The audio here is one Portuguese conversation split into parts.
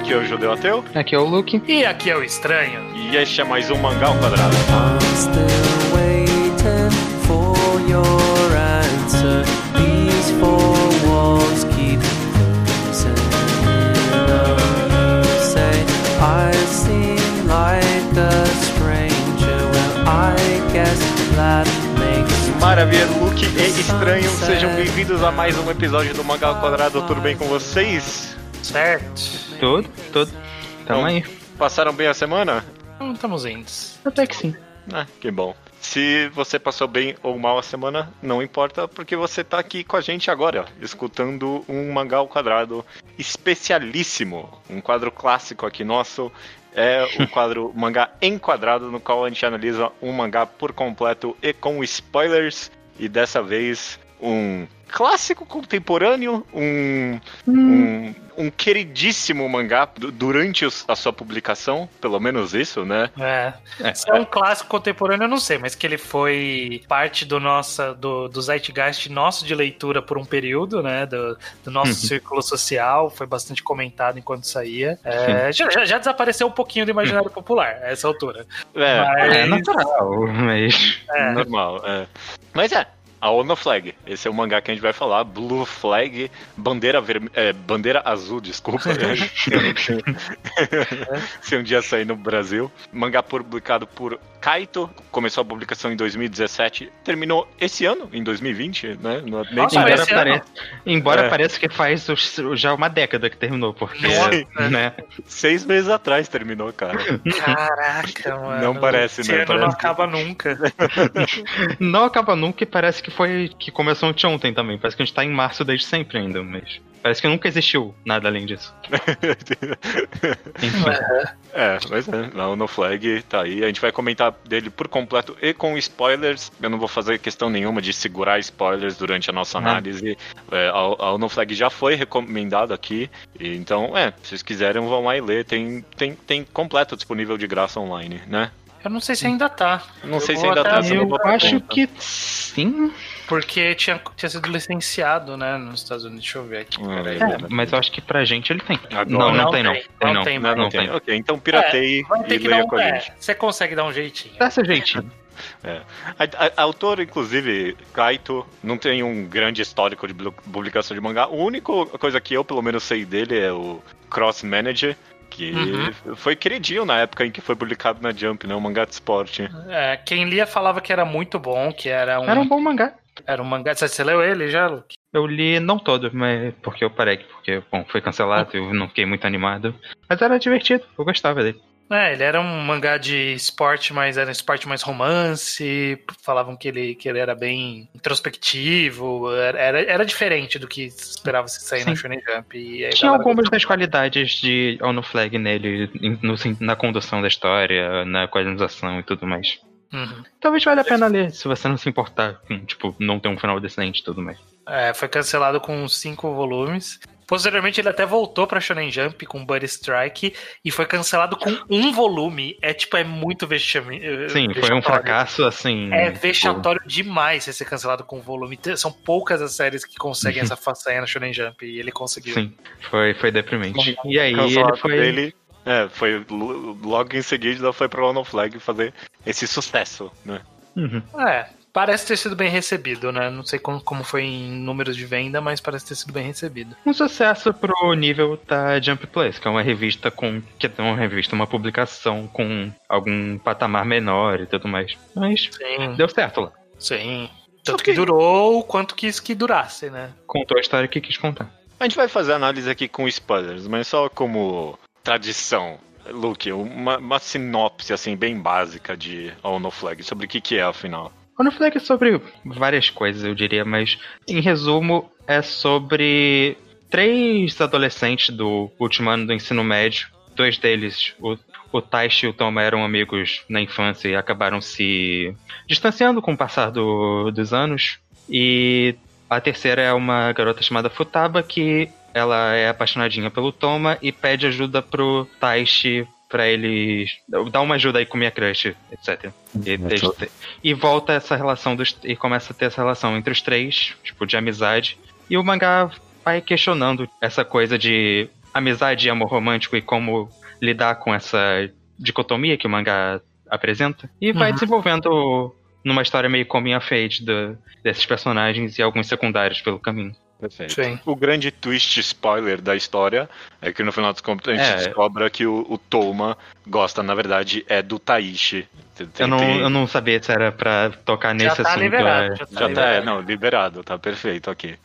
Aqui é o Judeu Ateu. Aqui é o Luke. E aqui é o Estranho. E este é mais um Mangá ao Quadrado. I'm still waiting for your answer. These four walls keep closing in on you. Say I seem like a stranger. Well, I guess that Maravilha, Luke e Estranho, sejam bem-vindos a mais um episódio do Mangá ao Quadrado. Tudo bem com vocês? Certo. Tudo, tudo. Tamo Bom. aí. Passaram bem a semana? Não estamos indo. Até que sim. Ah, que bom. Se você passou bem ou mal a semana, não importa, porque você tá aqui com a gente agora, escutando um Mangá ao Quadrado especialíssimo. Um quadro clássico aqui nosso. É o quadro Mangá em Quadrado, no qual a gente analisa um mangá por completo e com spoilers. E dessa vez, um clássico contemporâneo, um, um, um queridíssimo mangá du- durante a sua publicação, pelo menos isso, né? É. É. Se é um clássico contemporâneo, eu não sei, mas que ele foi parte do nossa, do, do zeitgeist nosso de leitura por um período, né? Do, do nosso círculo social, foi bastante comentado enquanto saía. É, já, já- já desapareceu um pouquinho do imaginário popular a essa altura. É, Mas- É natural, mas. É. normal, é. Mas é, a Ono Flag. Esse é o mangá que a gente vai falar. Blue Flag, bandeira vermelha. É, bandeira azul, desculpa. né? Se um dia sair no Brasil. Mangá publicado por Kaito. Começou a publicação em 2017. Terminou esse ano, em 2020, né? No- nem Nossa, embora pareça, embora É. pareça que faz já uma década que terminou, porque. Né? Seis meses atrás terminou, cara. Caraca, mano. Não parece, Esse né? ano Parece não acaba nunca. Não acaba nunca e parece que foi. que começou anteontem também. Parece que a gente tá em março desde sempre ainda, mas. Parece que nunca existiu nada além disso. Enfim. É, mas é, a Ono Flag tá aí. A gente vai comentar dele por completo e com spoilers. Eu não vou fazer questão nenhuma de segurar spoilers durante a nossa Ah. análise. É, a, a Ono Flag já foi recomendado aqui. e Então, é, se vocês quiserem, vão lá e ler. Tem, tem, tem completo disponível de graça online, né? Eu não sei se ainda tá. Não Eu sei se ainda tá. eu não acho conta. que sim. Porque tinha, tinha sido licenciado, né, nos Estados Unidos. Deixa eu ver aqui. Peraí. é. É, mas eu acho que pra gente ele tem. Agora não, não, não tem, não. tem. Tem, Não tem, Não, não, não tem. tem. Ok, então pirateie Vai ter e que leia dar com um. a É, gente. você consegue dar um jeitinho. Dá seu jeitinho. É. A, a, a autora, inclusive, Kaito, não tem um grande histórico de publicação de mangá. A única coisa que eu, pelo menos, sei dele é o Cross Manager, que Uhum. foi queridinho na época em que foi publicado na Jump, né? Um mangá de esporte. É, quem lia falava que era muito bom, que era um, Era um bom mangá. era um mangá. Você, você leu ele já, Luke? Eu li não todo, mas porque eu parei, porque, bom, foi cancelado, eu não fiquei muito animado. Mas era divertido, eu gostava dele. É, ele era um mangá de esporte, mas era um esporte mais romance. Falavam que ele, que ele era bem introspectivo. Era, era, diferente do que esperava se sair na Sim. Shonen Jump. E Tinha algumas das qualidades de Ono Flag nele, no- na condução da história, na qualização e tudo mais. Uhum. Talvez valha a pena ler, se você não se importar com, tipo, não ter um final decente e tudo mais. É, foi cancelado com cinco volumes. Posteriormente, ele até voltou pra Shonen Jump com Buddy Strike e foi cancelado com um volume. É tipo, é muito vexame. eh, Sim, foi um fracasso, assim. É tipo, vexatório demais ser cancelado com um volume. São poucas as séries que conseguem essa façanha na Shonen Jump e ele conseguiu. Sim, foi, foi deprimente. E aí ele foi. dele. É, foi lo- logo em seguida foi pra Ono Flag fazer esse sucesso, né? Uhum. É, parece ter sido bem recebido, né? Não sei como, como foi em números de venda, mas parece ter sido bem recebido. Um sucesso pro nível da Jump Plus, que é uma revista com. que é uma revista, uma publicação com algum patamar menor e tudo mais. Mas Sim, deu certo lá. sim. Tanto Ok. que durou o quanto quis que durasse, né? Contou a história que quis contar. A gente vai fazer análise aqui com spoilers, mas só como tradição. Luke, uma, uma sinopse assim bem básica de Ono Flag, sobre o que, que é afinal. Ono Flag é sobre várias coisas, eu diria, mas em resumo é sobre três adolescentes do último ano do ensino médio. Dois deles, o, o Taishi e o Toma, eram amigos na infância e acabaram se distanciando com o passar do- dos anos. E a terceira é uma garota chamada Futaba que ela é apaixonadinha pelo Toma e pede ajuda pro Taishi pra ele dar uma ajuda aí com minha crush, etc. E, eles- e volta essa relação dos, e começa a ter essa relação entre os três, tipo, de amizade. E o mangá vai questionando essa coisa de amizade e amor romântico e como lidar com essa dicotomia que o mangá apresenta. E vai Uhum. desenvolvendo numa história meio coming of age do- desses personagens e alguns secundários pelo caminho. Perfeito. Sim. O grande twist spoiler da história é que no final dos contos a gente É. descobre que o, o Toma gosta, na verdade, é do Taishi. Tem- Eu não, tem- eu não sabia se era pra tocar nesse Já tá assunto. liberado. é. Já tá, Já tá, é, liberado. não, liberado, tá perfeito, ok.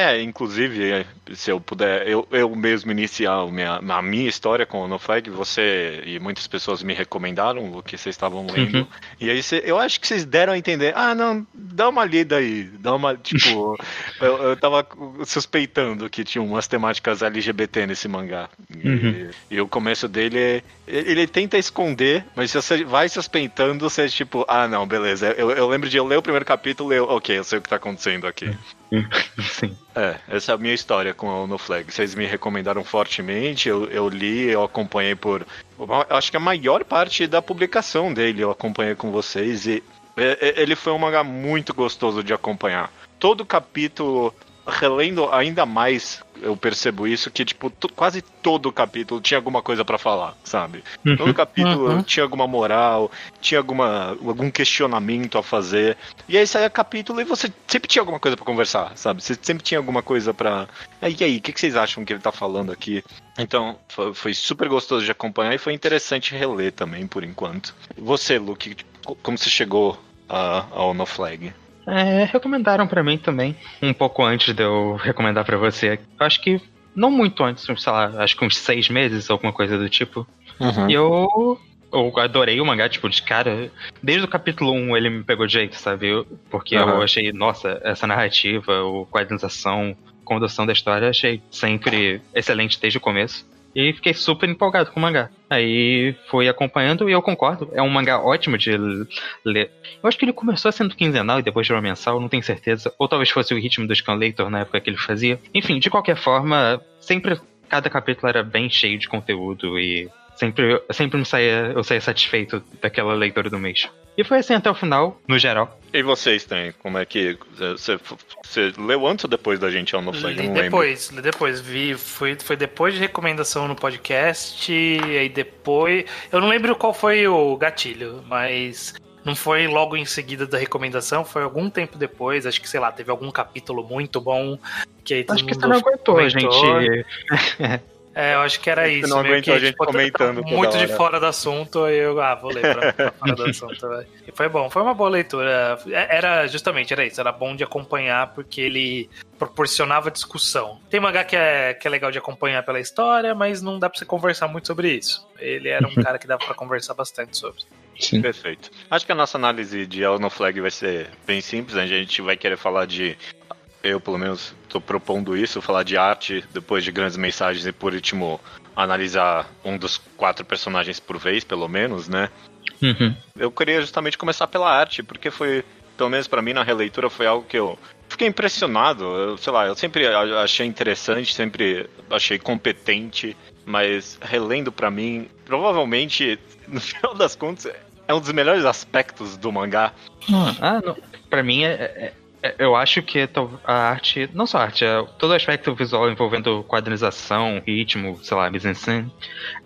É, inclusive, é, se eu puder, eu, eu mesmo iniciar a minha, a minha história com o No Flag, você e muitas pessoas me recomendaram o que vocês estavam lendo. Uhum. E aí cê- eu acho que vocês deram a entender, ah, não, dá uma lida aí, dá uma, tipo, eu, eu tava suspeitando que tinha umas temáticas LGBT nesse mangá. E, Uhum. e o começo dele é, ele tenta esconder, mas se você vai suspeitando, você é tipo, ah, não, beleza. Eu, eu lembro de eu ler o primeiro capítulo e eu, ok, eu sei o que tá acontecendo aqui. Sim. É, essa é a minha história com o No Flag. Vocês me recomendaram fortemente, eu, eu li, eu acompanhei por. Acho que a maior parte da publicação dele eu acompanhei com vocês e é, é, ele foi um mangá muito gostoso de acompanhar. Todo capítulo, relendo ainda mais, eu percebo isso, que tipo, quase todo capítulo tinha alguma coisa pra falar, sabe? Todo capítulo Uhum. tinha alguma moral, tinha alguma, algum questionamento a fazer. E aí saía capítulo e você sempre tinha alguma coisa pra conversar, sabe? Você sempre tinha alguma coisa pra. "Ah, E aí, o que, que vocês acham que ele tá falando aqui? Então, foi, foi super gostoso de acompanhar e foi interessante reler também, por enquanto. Você, Luke, co- como você chegou a- ao No Flag? É, recomendaram pra mim também, um pouco antes de eu recomendar pra você. Eu acho que não muito antes, sei lá, acho que uns seis meses, alguma coisa do tipo. E eu, eu adorei o mangá, tipo, de cara. Desde o capítulo 1 ele me pegou de jeito, sabe? Eu- porque eu Aham. achei, nossa, essa narrativa, o quadrinização, condução da história, achei sempre excelente desde o começo. E fiquei super empolgado com o mangá. Aí fui acompanhando e eu concordo. É um mangá ótimo de ler. Eu acho que ele começou sendo quinzenal e depois virou mensal, não tenho certeza. Ou talvez fosse o ritmo do Scanlator na época que ele fazia. Enfim, de qualquer forma, sempre cada capítulo era bem cheio de conteúdo e sempre, sempre me saía, eu saía satisfeito daquela leitura do mês. E foi assim até o final, no geral. E vocês têm? Como é que. Você, você leu antes ou depois da gente ao No Flag? Li não lembro. depois, depois, vi, foi, foi depois de recomendação no podcast, e aí depois. Eu não lembro qual foi o gatilho, mas não foi logo em seguida da recomendação, foi algum tempo depois, acho que, sei lá, teve algum capítulo muito bom que Acho que você não aguentou a comentou. gente. É, eu acho que era Você isso. não meio aguentou que, a gente tipo, comentando toda muito de fora do assunto, aí eu, ah, vou ler pra, pra fora do assunto. vai. E foi bom, foi uma boa leitura. É- Era justamente, era isso, era bom de acompanhar porque ele proporcionava discussão. Tem mangá que é, que é legal de acompanhar pela história, mas não dá pra você conversar muito sobre isso. Ele era um cara que dava pra conversar bastante sobre. Sim. Perfeito. Acho que a nossa análise de El No Flag vai ser bem simples. né? A gente vai querer falar de. Eu, pelo menos, estou propondo isso, falar de arte depois de grandes mensagens e, por último, analisar um dos quatro personagens por vez, pelo menos, né? Uhum. Eu queria justamente começar pela arte, porque foi, pelo menos pra mim, na releitura, foi algo que eu fiquei impressionado. Eu, sei lá, eu sempre achei interessante, sempre achei competente, mas relendo pra mim, provavelmente, no final das contas, é um dos melhores aspectos do mangá. Ah, não. Pra mim, é- é- eu acho que tal- a arte, não só a arte, é todo o aspecto visual envolvendo quadrinização, ritmo, sei lá, mise-en-scène,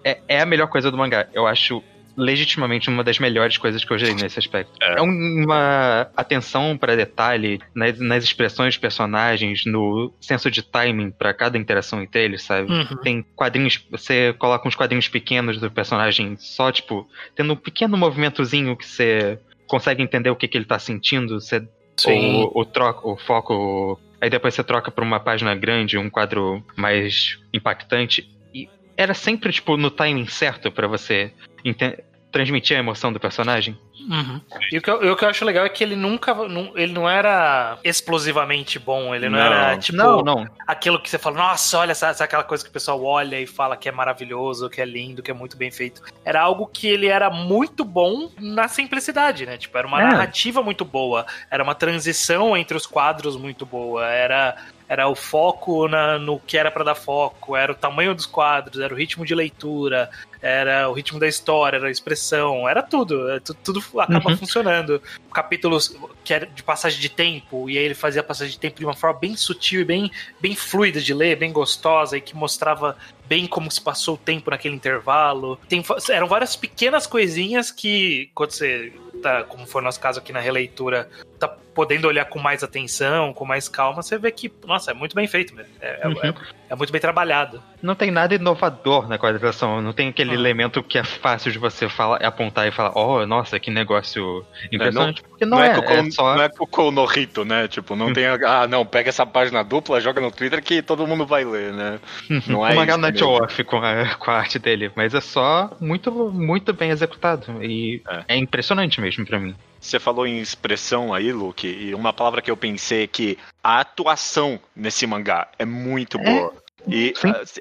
é, é a melhor coisa do mangá. Eu acho legitimamente uma das melhores coisas que eu já li nesse aspecto. É. É, uma atenção para detalhe nas, nas expressões dos personagens, no senso de timing para cada interação entre eles, sabe? Uhum. Tem quadrinhos, você coloca uns quadrinhos pequenos do personagem só, tipo, tendo um pequeno movimentozinho que você consegue entender o que, que ele tá sentindo, você, Sim. o, o, troca, o foco. Aí depois você troca pra uma página grande, um quadro mais impactante. E era sempre, tipo, no timing certo pra você transmitir a emoção do personagem. Uhum. E o que, eu, o que eu acho legal é que ele nunca. não- ele não era explosivamente bom. Ele não, Não. era tipo. não, não. aquilo que você fala, nossa, olha, essa, essa aquela coisa que o pessoal olha e fala que é maravilhoso, que é lindo, que é muito bem feito. Era algo que ele era muito bom na simplicidade, né? Tipo, era uma É. narrativa muito boa, era uma transição entre os quadros muito boa, era. Era o foco na- no que era pra dar foco, era o tamanho dos quadros, era o ritmo de leitura, era o ritmo da história, era a expressão, era tudo. é, tu- Tudo acaba Uhum. funcionando. Capítulos que era de passagem de tempo, e aí ele fazia a passagem de tempo de uma forma bem sutil e bem, bem fluida de ler, bem gostosa, e que mostrava bem como se passou o tempo naquele intervalo. Tem, eram várias pequenas coisinhas que, quando você tá, como foi o nosso caso aqui na releitura, tá podendo olhar com mais atenção, com mais calma, você vê que, nossa, é muito bem feito mesmo. É, é- Uhum. é- é muito bem trabalhado. Não tem nada inovador na quadrilação, não tem aquele Ah. elemento que é fácil de você falar, apontar e falar, oh, nossa, que negócio impressionante. porque não, Não, é, é, Cocô, é só. não é Cocô no Rito, né? Tipo, não tem. a- Ah, não, pega essa página dupla, joga no Twitter que todo mundo vai ler, né? Não é o mangá isso não é off com a, com a arte dele, mas é só muito, muito bem executado. E é, impressionante mesmo pra mim. Você falou em expressão aí, Luke, e uma palavra que eu pensei é que a atuação nesse mangá é muito boa. E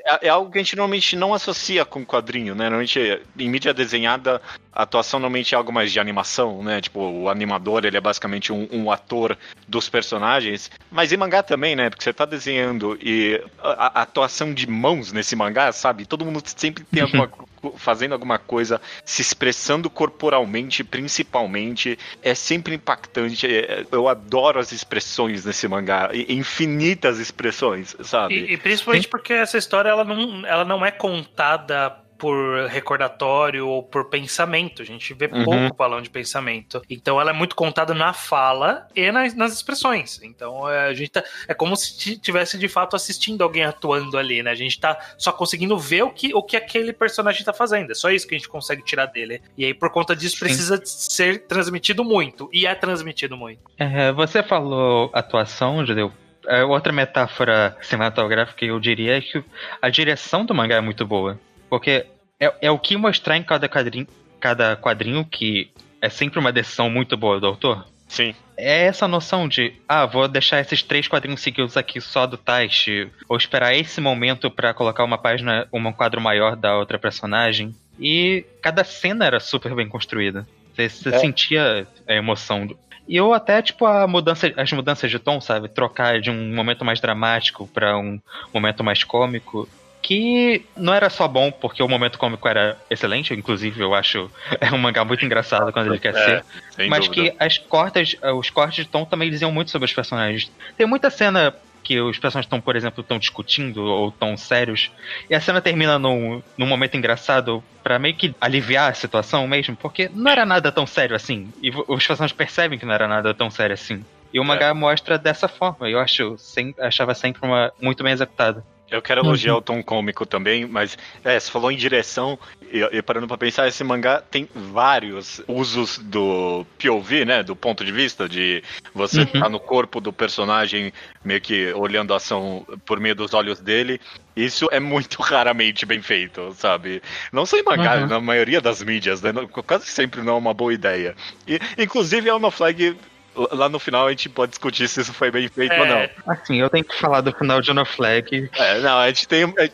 ah, é algo que a gente normalmente não associa com quadrinho, né? Normalmente, em mídia desenhada, a atuação normalmente é algo mais de animação, né? Tipo, o animador, ele é basicamente um, um ator dos personagens. Mas em mangá também, né? Porque você tá desenhando e a, a atuação de mãos nesse mangá, sabe? Todo mundo sempre tem alguma fazendo alguma coisa, se expressando corporalmente, principalmente. É sempre impactante. É- Eu adoro as expressões nesse mangá. Infinitas expressões, sabe? E, e principalmente porque essa história ela não, ela não é contada por recordatório ou por pensamento. A gente vê Uhum. pouco balão de pensamento. Então ela é muito contada na fala e nas, nas expressões. Então é, a gente tá, é como se ti- tivesse de fato assistindo alguém atuando ali, né? A gente tá só conseguindo ver o que, o que aquele personagem tá fazendo. É só isso que a gente consegue tirar dele. E aí, por conta disso, Sim. precisa ser transmitido muito. E é transmitido muito. É, você falou atuação, Judeu. É, outra metáfora cinematográfica que eu diria é que a direção do mangá é muito boa. Porque é, é o que mostrar em cada quadrinho, cada quadrinho que é sempre uma decisão muito boa do autor. Sim. É essa noção de, ah, vou deixar esses três quadrinhos seguidos aqui só do Taishi, ou esperar esse momento pra colocar uma página, um quadro maior da outra personagem. E cada cena era super bem construída. Você, você É. sentia a emoção. do- E eu até, tipo, a mudança, as mudanças de tom, sabe? Trocar de um momento mais dramático pra um momento mais cômico. Que não era só bom porque o momento cômico era excelente, inclusive eu acho é um mangá muito engraçado quando ele quer É, ser mas dúvida. que as cortas, eh, os cortes de tom também diziam muito sobre os personagens. Tem muita cena que os personagens estão, por exemplo, estão discutindo ou tão sérios, e a cena termina num, num momento engraçado pra meio que aliviar a situação mesmo, porque não era nada tão sério assim, e os personagens percebem que não era nada tão sério assim. E o mangá mostra dessa forma, eu acho, sem, achava sempre uma, muito bem executado. Eu quero elogiar o tom cômico também, mas é, você falou em direção, e, e parando pra pensar, esse mangá tem vários usos do POV, né? Do ponto de vista de você Uhum. tá no corpo do personagem, meio que olhando a ação por meio dos olhos dele. Isso é muito raramente bem feito, sabe? Não só em mangá, Uhum. na maioria das mídias, né? Quase sempre não é uma boa ideia. E, inclusive, a Alma Flag, lá no final, a gente pode discutir se isso foi bem feito ou não. É, Assim, eu tenho que falar do final de No Flag. É, não, a gente tem, é,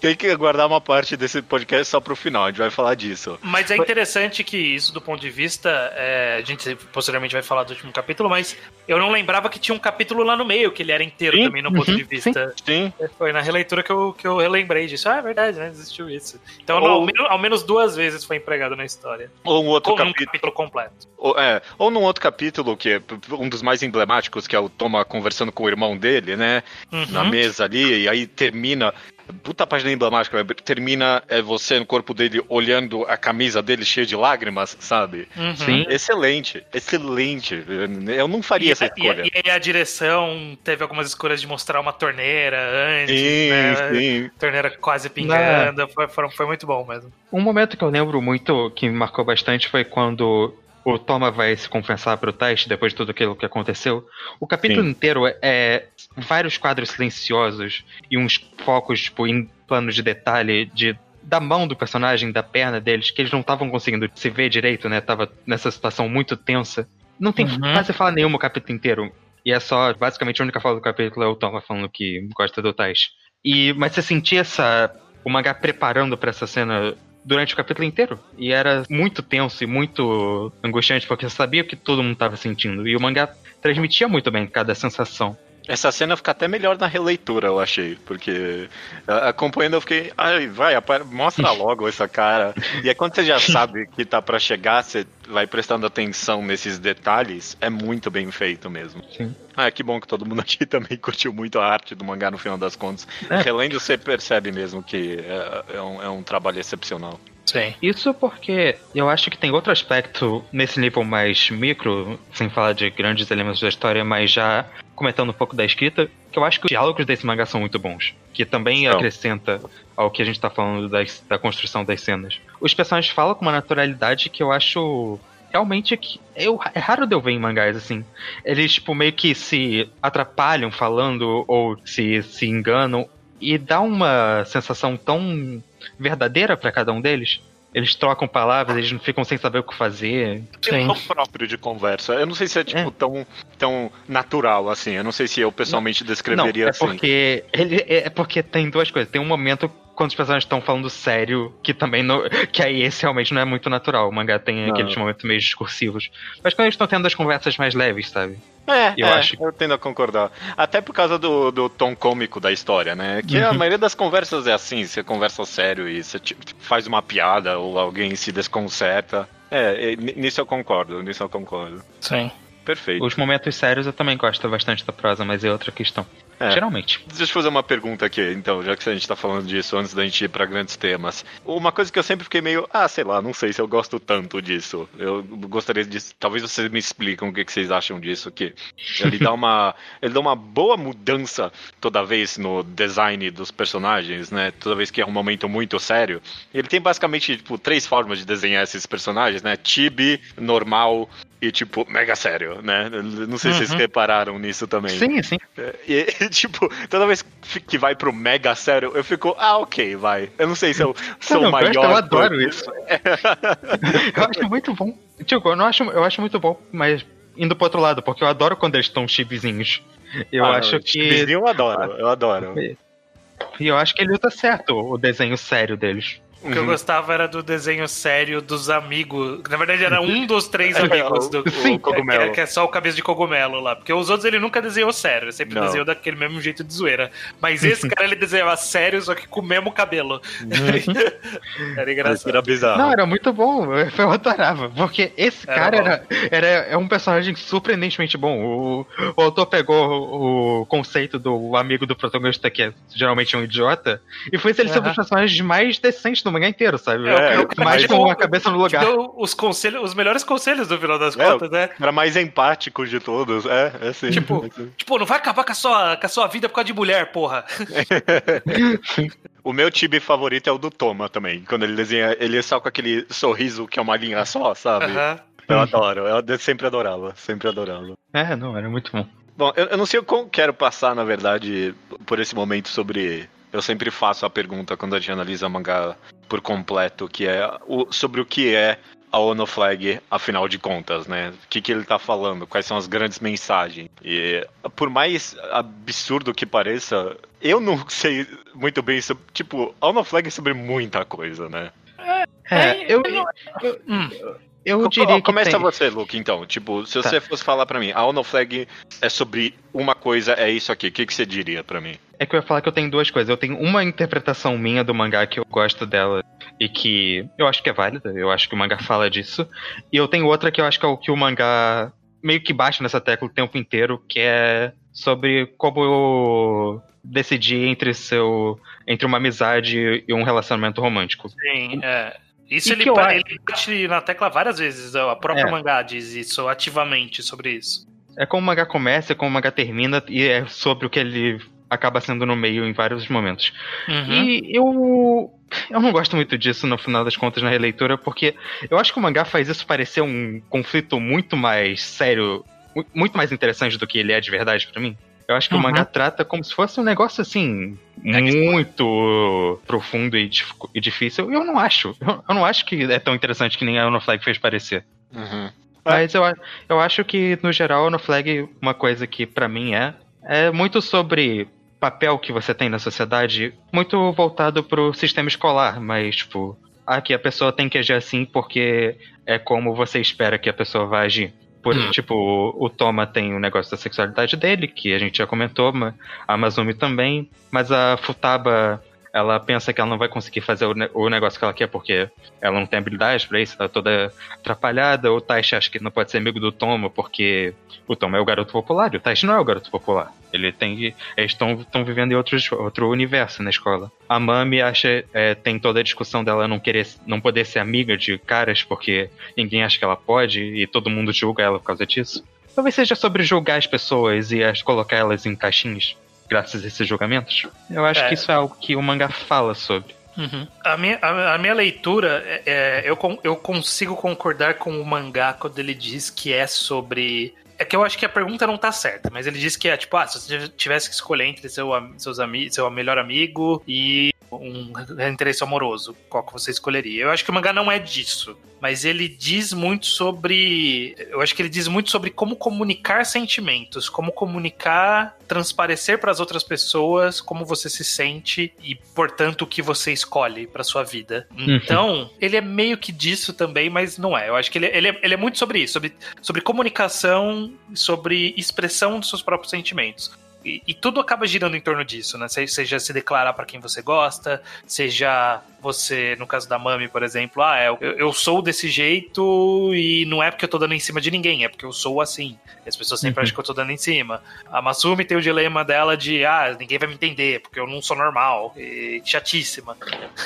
tem que guardar uma parte desse podcast só pro final, a gente vai falar disso. Mas é interessante que isso, do ponto de vista, é, a gente posteriormente vai falar do último capítulo, mas eu não lembrava que tinha um capítulo lá no meio, que ele era inteiro Sim, também no ponto uhum, de vista. Sim, Foi na releitura que eu, que eu relembrei disso. Ah, é verdade, né? Existiu isso. Então, Ou- ao, menos, ao menos duas vezes foi empregado na história. ou um outro Ou num capítulo. capítulo completo. Ou, é, ou num outro capítulo, que é um dos mais emblemáticos, que é o Toma conversando com o irmão dele, né? Uhum. Na mesa ali, e aí termina. Puta página emblemática, termina é, você no corpo dele olhando a camisa dele cheia de lágrimas, sabe? Uhum. Sim. Excelente, excelente. Eu não faria E, essa e, escolha. a- e aí a direção teve algumas escolhas de mostrar uma torneira antes, Sim, né? sim. Torneira quase pingando. Foi, foram- foi muito bom mesmo. Um momento que eu lembro muito, que me marcou bastante, foi quando o Toma vai se confessar pro Taishi depois de tudo aquilo que aconteceu. O capítulo Sim. inteiro é- é vários quadros silenciosos e uns focos, tipo, em plano de detalhe de da mão do personagem, da perna deles, que eles não estavam conseguindo se ver direito, né? Tava nessa situação muito tensa. Não tem Uhum. quase fala nenhuma o capítulo inteiro. E é só, basicamente, a única fala do capítulo é o Toma falando que gosta do Taishi. E, mas você sentia essa, o mangá preparando pra essa cena durante o capítulo inteiro. E era muito tenso e muito angustiante, porque você sabia o que todo mundo tava sentindo. E o mangá transmitia muito bem cada sensação. Essa cena fica até melhor na releitura, eu achei. Porque acompanhando eu fiquei. Ai, vai, mostra logo essa cara. E aí quando você já sabe que tá pra chegar, você vai prestando atenção nesses detalhes. É muito bem feito mesmo. Sim. Ah, que bom que todo mundo aqui também curtiu muito a arte do mangá no final das contas. É. Relendo, você percebe mesmo que é, é um, é um trabalho excepcional. Sim. Isso porque eu acho que tem outro aspecto nesse nível mais micro, sem falar de grandes elementos da história, mas já comentando um pouco da escrita, que eu acho que os diálogos desse mangá são muito bons. Que também acrescenta ao que a gente tá falando das- da construção das cenas. Os personagens falam com uma naturalidade que eu acho realmente que. Eu, é raro de eu ver em mangás assim. Eles, tipo, meio que se atrapalham falando ou se, se enganam. E dá uma sensação tão verdadeira pra cada um deles. Eles trocam palavras, eles não ficam sem saber o que fazer. Tem um tom próprio de conversa. Eu não sei se é, tipo, É. tão, tão natural assim. Eu não sei se eu pessoalmente descreveria não, é assim. porque ele é porque tem duas coisas. Tem um momento quando os personagens estão falando sério que também não, que aí esse realmente não é muito natural. O mangá tem Não. aqueles momentos meio discursivos. Mas quando eles estão tendo as conversas mais leves, sabe? É, Eu é, acho. eu tendo a concordar. Até por causa do, do tom cômico da história, né? Que a Uhum. maioria das conversas é assim, você conversa sério e você tipo, faz uma piada ou alguém se desconcerta. É, nisso eu concordo, nisso eu concordo. Sim. Perfeito. Os momentos sérios eu também gosto bastante da prosa, mas é outra questão. É. Geralmente. Deixa eu fazer uma pergunta aqui, então, já que a gente tá falando disso antes da gente ir pra grandes temas. Uma coisa que eu sempre fiquei meio, ah, sei lá, não sei se eu gosto tanto disso. Eu gostaria de. Talvez vocês me explicam o que, que vocês acham disso, que ele dá uma. ele dá uma boa mudança toda vez no design dos personagens, né? Toda vez que é um momento muito sério. Ele tem basicamente, tipo, três formas de desenhar esses personagens, né? Chibi, normal e, tipo, mega sério, né? Não sei se vocês Uhum. repararam nisso também. Sim, sim. E, tipo, toda vez que vai pro mega sério, eu fico, ah, ok, vai. Eu não sei se eu sou o maior. eu adoro fã. isso. Eu acho muito bom. Tipo, eu não acho, eu acho muito bom, mas indo pro outro lado, porque eu adoro quando eles estão chibizinhos. Eu Ah, acho que. Eu adoro, eu adoro. E eu acho que ele usa certo o desenho sério deles. O que eu Uhum. gostava era do desenho sério dos amigos. Na verdade, era um dos três É, amigos do o Sim, cogumelo. Que, é, que é só o cabeça de cogumelo lá. Porque os outros ele nunca desenhou sério, ele sempre Não. desenhou daquele mesmo jeito de zoeira. Mas esse cara ele desenhava sério, só que com o mesmo cabelo. era Mas engraçado. era bizarro. Não, era muito bom, eu eu adorava. Porque esse Era cara bom. era, era, é um personagem surpreendentemente bom. O, o autor pegou o, conceito do amigo do protagonista, que é geralmente um idiota, e fez ele ser um dos Aham. personagens mais decentes do mangá inteiro, sabe? É, o cara mais que com a cabeça no que lugar. deu os conselhos, os melhores conselhos no final das É, contas, né? Era mais empático de todos, é, é assim. Tipo, Tipo, não vai acabar com a sua, com a sua vida por causa de mulher, porra. O meu tibi favorito é o do Toma também. Quando ele desenha, ele é só com aquele sorriso que é uma linha só, sabe? Aham. Eu adoro, eu sempre adorava, sempre adorava. É, não, era muito bom. Bom, eu, eu não sei o como quero passar, na verdade, por esse momento sobre. Eu sempre faço a pergunta quando a gente analisa mangá por completo, que é o, sobre o que é a Ono Flag, afinal de contas, né? O que, que ele tá falando, quais são as grandes mensagens. E por mais absurdo que pareça, eu não sei muito bem sobre. Tipo, a Ono Flag é sobre muita coisa, né? É, eu, Hum. eu Co- diria que Começa tem... você, Luke, então. Tipo, se Tá. você fosse falar pra mim, a Ono Flag é sobre uma coisa, é isso aqui, o que, que você diria pra mim? É que eu ia falar que eu tenho duas coisas. Eu tenho uma interpretação minha do mangá que eu gosto dela e que eu acho que é válida. Eu acho que o mangá fala disso. E eu tenho outra que eu acho que é o que o mangá meio que bate nessa tecla o tempo inteiro, que é sobre como eu decidi entre seu entre uma amizade e um relacionamento romântico. Sim, é. Isso ele, eu ele bate na tecla várias vezes. A própria É. mangá diz isso ativamente sobre isso. É como o mangá começa, como o mangá termina e é sobre o que ele acaba sendo no meio em vários momentos. Uhum. E eu. Eu não gosto muito disso no final das contas na releitura, porque eu acho que o mangá faz isso parecer um conflito muito mais sério, mu- muito mais interessante do que ele é de verdade pra mim. Eu acho que Uhum. o mangá trata como se fosse um negócio assim, muito profundo e, e difícil. Eu não acho. Eu, eu não acho que é tão interessante que nem a Ono Flag fez parecer. Uhum. Mas eu, eu acho que, no geral, no Flag, uma coisa que pra mim é, é muito sobre papel que você tem na sociedade, muito voltado pro sistema escolar, mas, tipo, aqui a pessoa tem que agir assim porque é como você espera que a pessoa vai agir. Por, Hum. Tipo, o, o Toma tem o negócio da sexualidade dele, que a gente já comentou, a Amazumi também, mas a Futaba, ela pensa que ela não vai conseguir fazer o, ne- o negócio que ela quer porque ela não tem habilidade pra isso, tá toda atrapalhada. O Taishi acha que não pode ser amigo do Toma porque o Toma é o garoto popular e o Taishi não é o garoto popular. Ele tem Eles estão vivendo em outros, outro universo na escola. A Mami acha. é, tem toda a discussão dela não querer não poder ser amiga de caras porque ninguém acha que ela pode e todo mundo julga ela por causa disso. Talvez seja sobre julgar as pessoas e as, colocar elas em caixinhas graças a esses julgamentos. Eu acho É. que isso é algo que o mangá fala sobre. Uhum. A, minha, a, a minha leitura, é, é, eu, eu consigo concordar com o mangá quando ele diz que é sobre. É que eu acho que a pergunta não tá certa, mas ele diz que é tipo, ah, se você tivesse que escolher entre seu, seus ami seu melhor amigo e um interesse amoroso, qual que você escolheria? Eu acho que o mangá não é disso, mas ele diz muito sobre. Eu acho que ele diz muito sobre como comunicar sentimentos, como comunicar, transparecer para as outras pessoas como você se sente e, portanto, o que você escolhe para sua vida. Então, ele é meio que disso também, mas não é. Eu acho que ele, ele, é, ele é muito sobre isso, sobre, sobre comunicação, sobre expressão dos seus próprios sentimentos. E, e tudo acaba girando em torno disso, né? Se- Seja se declarar pra quem você gosta, seja você, no caso da Mami, por exemplo, ah, eu, eu sou desse jeito e não é porque eu tô dando em cima de ninguém, é porque eu sou assim. As pessoas sempre Uhum. acham que eu tô dando em cima. A Masumi tem o dilema dela de, ah, ninguém vai me entender, porque eu não sou normal. E chatíssima.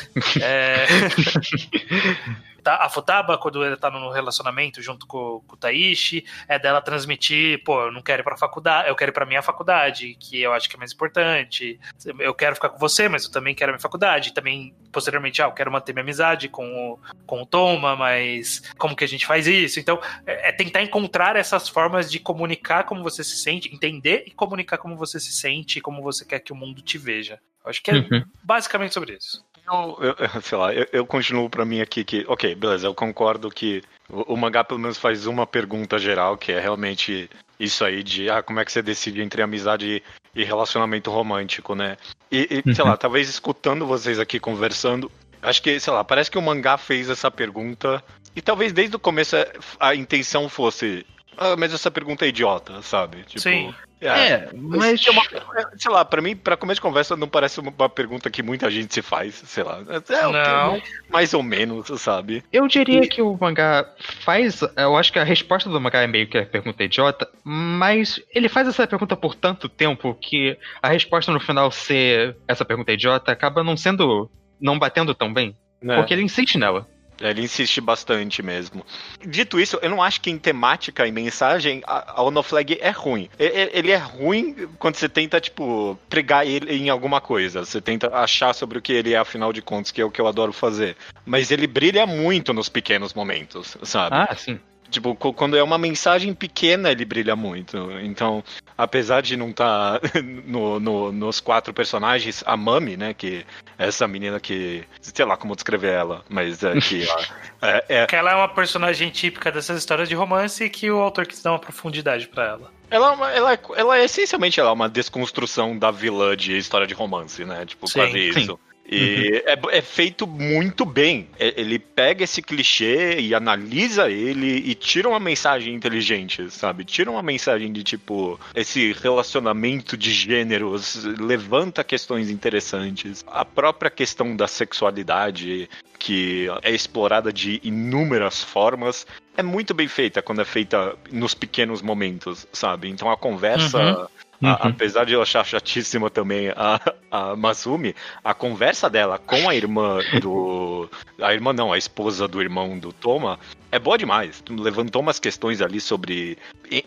é... Tá, A Futaba, quando ele tá no relacionamento junto com, com o Taishi, é dela transmitir, pô, eu não quero ir pra faculdade, eu quero ir pra minha faculdade, que eu acho que é mais importante. Eu quero ficar com você, mas eu também quero a minha faculdade. Também, posteriormente, ah, eu quero manter minha amizade com o, com o Toma, mas como que a gente faz isso? Então, é, é tentar encontrar essas formas de comunicar como você se sente, entender e comunicar como você se sente e como você quer que o mundo te veja. Eu acho que é Uhum. basicamente sobre isso. Eu, eu- sei lá, eu, eu continuo pra mim aqui que, ok, beleza, eu concordo que o, o mangá pelo menos faz uma pergunta geral, que é realmente isso aí de, ah, como é que você decide entre amizade e, e relacionamento romântico, né? E, e, sei lá, talvez escutando vocês aqui conversando, acho que, sei lá, parece que o mangá fez essa pergunta e talvez desde o começo a intenção fosse, ah, mas essa pergunta é idiota, sabe? Tipo, Sim. É, mas. é uma- é, sei lá, pra mim, pra começo de conversa, não parece uma, pergunta que muita gente se faz, sei lá. É, Não. Mais ou menos, sabe? Eu diria que o mangá faz. Eu acho que a resposta do mangá é meio que a pergunta idiota, mas ele faz essa pergunta por tanto tempo que a resposta no final ser essa pergunta idiota acaba não sendo. não batendo tão bem. Né? Porque ele insiste nela. Ele insiste bastante mesmo. Dito isso, eu não acho que em temática e mensagem a, a Onoflag é ruim. Ele é ruim quando você tenta, tipo, pregar ele em alguma coisa. Você tenta achar sobre o que ele é, afinal de contas, que é o que eu adoro fazer. Mas ele brilha muito nos pequenos momentos, sabe? Ah, sim. Tipo, quando é uma mensagem pequena, ele brilha muito. Então, apesar de não estar no, no- nos quatro personagens, a Mami, né, que é essa menina que. Sei lá como descrever ela, mas é que. ó, é, é- ela é uma personagem típica dessas histórias de romance que o autor quis dar uma profundidade pra ela. ela, é uma- ela, é, ela é essencialmente ela é uma desconstrução da vilã de história de romance, né? Tipo, Sim, quase sim. isso. E é, é feito muito bem. É- Ele pega esse clichê e analisa ele e tira uma mensagem inteligente, sabe? Tira uma mensagem de tipo, esse relacionamento de gêneros levanta questões interessantes. A própria questão da sexualidade, que é explorada de inúmeras formas, é muito bem feita quando é feita nos pequenos momentos, sabe? Então a conversa. Uhum. A- Uhum. apesar de eu achar chatíssima também a, a Masumi, a conversa dela com a irmã do. A irmã não, a esposa do irmão do Toma é boa demais. Levantou umas questões ali sobre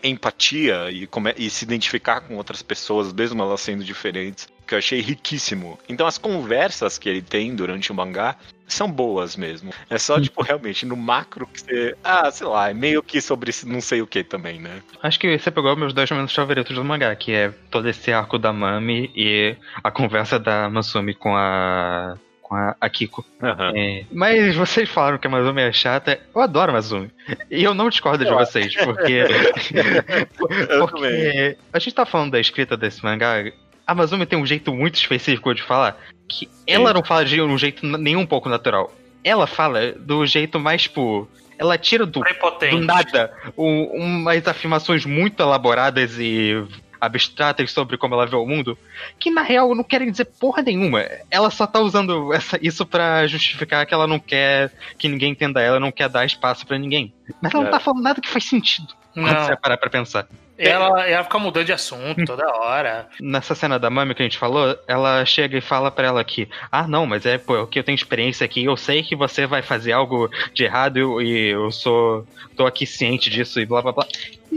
empatia e, como é- e se identificar com outras pessoas, mesmo elas sendo diferentes, que eu achei riquíssimo. Então as conversas que ele tem durante o mangá são boas mesmo. É só, tipo, realmente, no macro que você. Ah, sei lá, é meio que sobre não sei o que também, né? Acho que você pegou meus dois momentos favoritos do mangá, que é todo esse arco da Mami e a conversa da Masumi com a. com a, a Kiko. Aham. É, mas vocês falaram que a Mazumi é chata. Eu adoro a Mazumi. E eu não discordo de vocês, porque. Porque a gente tá falando da escrita desse mangá. A Mazumi tem um jeito muito específico de falar. Que ela não fala de um jeito n- nem um pouco natural. Ela fala do jeito mais, tipo. ela tira do, do nada um- umas afirmações muito elaboradas e abstratas sobre como ela vê o mundo, que na real não querem dizer porra nenhuma. Ela só tá usando essa- isso pra justificar que ela não quer que ninguém entenda ela, não quer dar espaço pra ninguém. Mas ela não É. tá falando nada que faz sentido. Quando Não. você parar pra pensar. Ela, ela fica mudando de assunto toda hora. Nessa cena da Mami que a gente falou, ela chega e fala pra ela que, ah, não, mas é porque eu tenho experiência aqui, eu sei que você vai fazer algo de errado e- eu sou. tô aqui ciente disso e blá blá blá.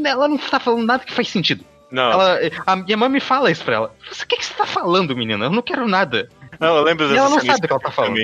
Ela não tá falando nada que faz sentido. Não, Ela, a minha mãe fala isso pra ela. O que, que você tá falando, menina? Eu não quero nada. Não, eu lembro E ela não sabe o que ela tá falando.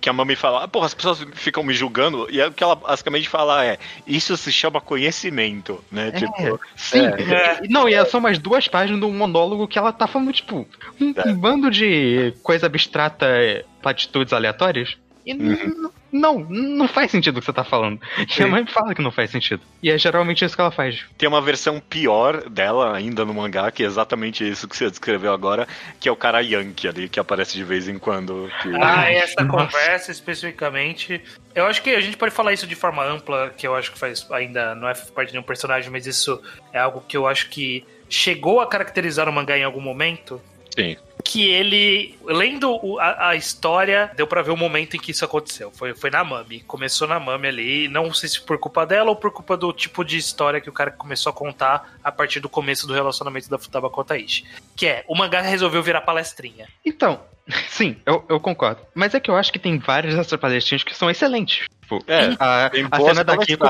Que a mami fala, ah, porra, as pessoas ficam me julgando, e aí o que ela basicamente fala é, isso se chama conhecimento, né? Tipo, Sim. É. E- Não, e são mais duas páginas de um monólogo que ela tá falando, tipo, um, É. um bando de coisa abstrata, é, platitudes aleatórias. E Uhum. não, não faz sentido o que você tá falando. E a mãe fala que não faz sentido. E é geralmente isso que ela faz. Tem uma versão pior dela ainda no mangá, que é exatamente isso que você descreveu agora, que é o cara Yankee ali, que aparece de vez em quando. que- Ah, essa Nossa. conversa especificamente. Eu acho que a gente pode falar isso de forma ampla, que eu acho que faz ainda não é parte de nenhum personagem, mas isso é algo que eu acho que chegou a caracterizar o mangá em algum momento. Sim. Que ele, lendo a, a história, deu pra ver o momento em que isso aconteceu. Foi, foi na Mami. Começou na Mami ali. Não sei se por culpa dela ou por culpa do tipo de história que o cara começou a contar a partir do começo do relacionamento da Futaba com a Taishi. Que é, o mangá resolveu virar palestrinha. Então, sim, eu, eu concordo. Mas é que eu acho que tem várias dessas palestrinhas que são excelentes. Tipo, É, a, Tem a cena da Kiko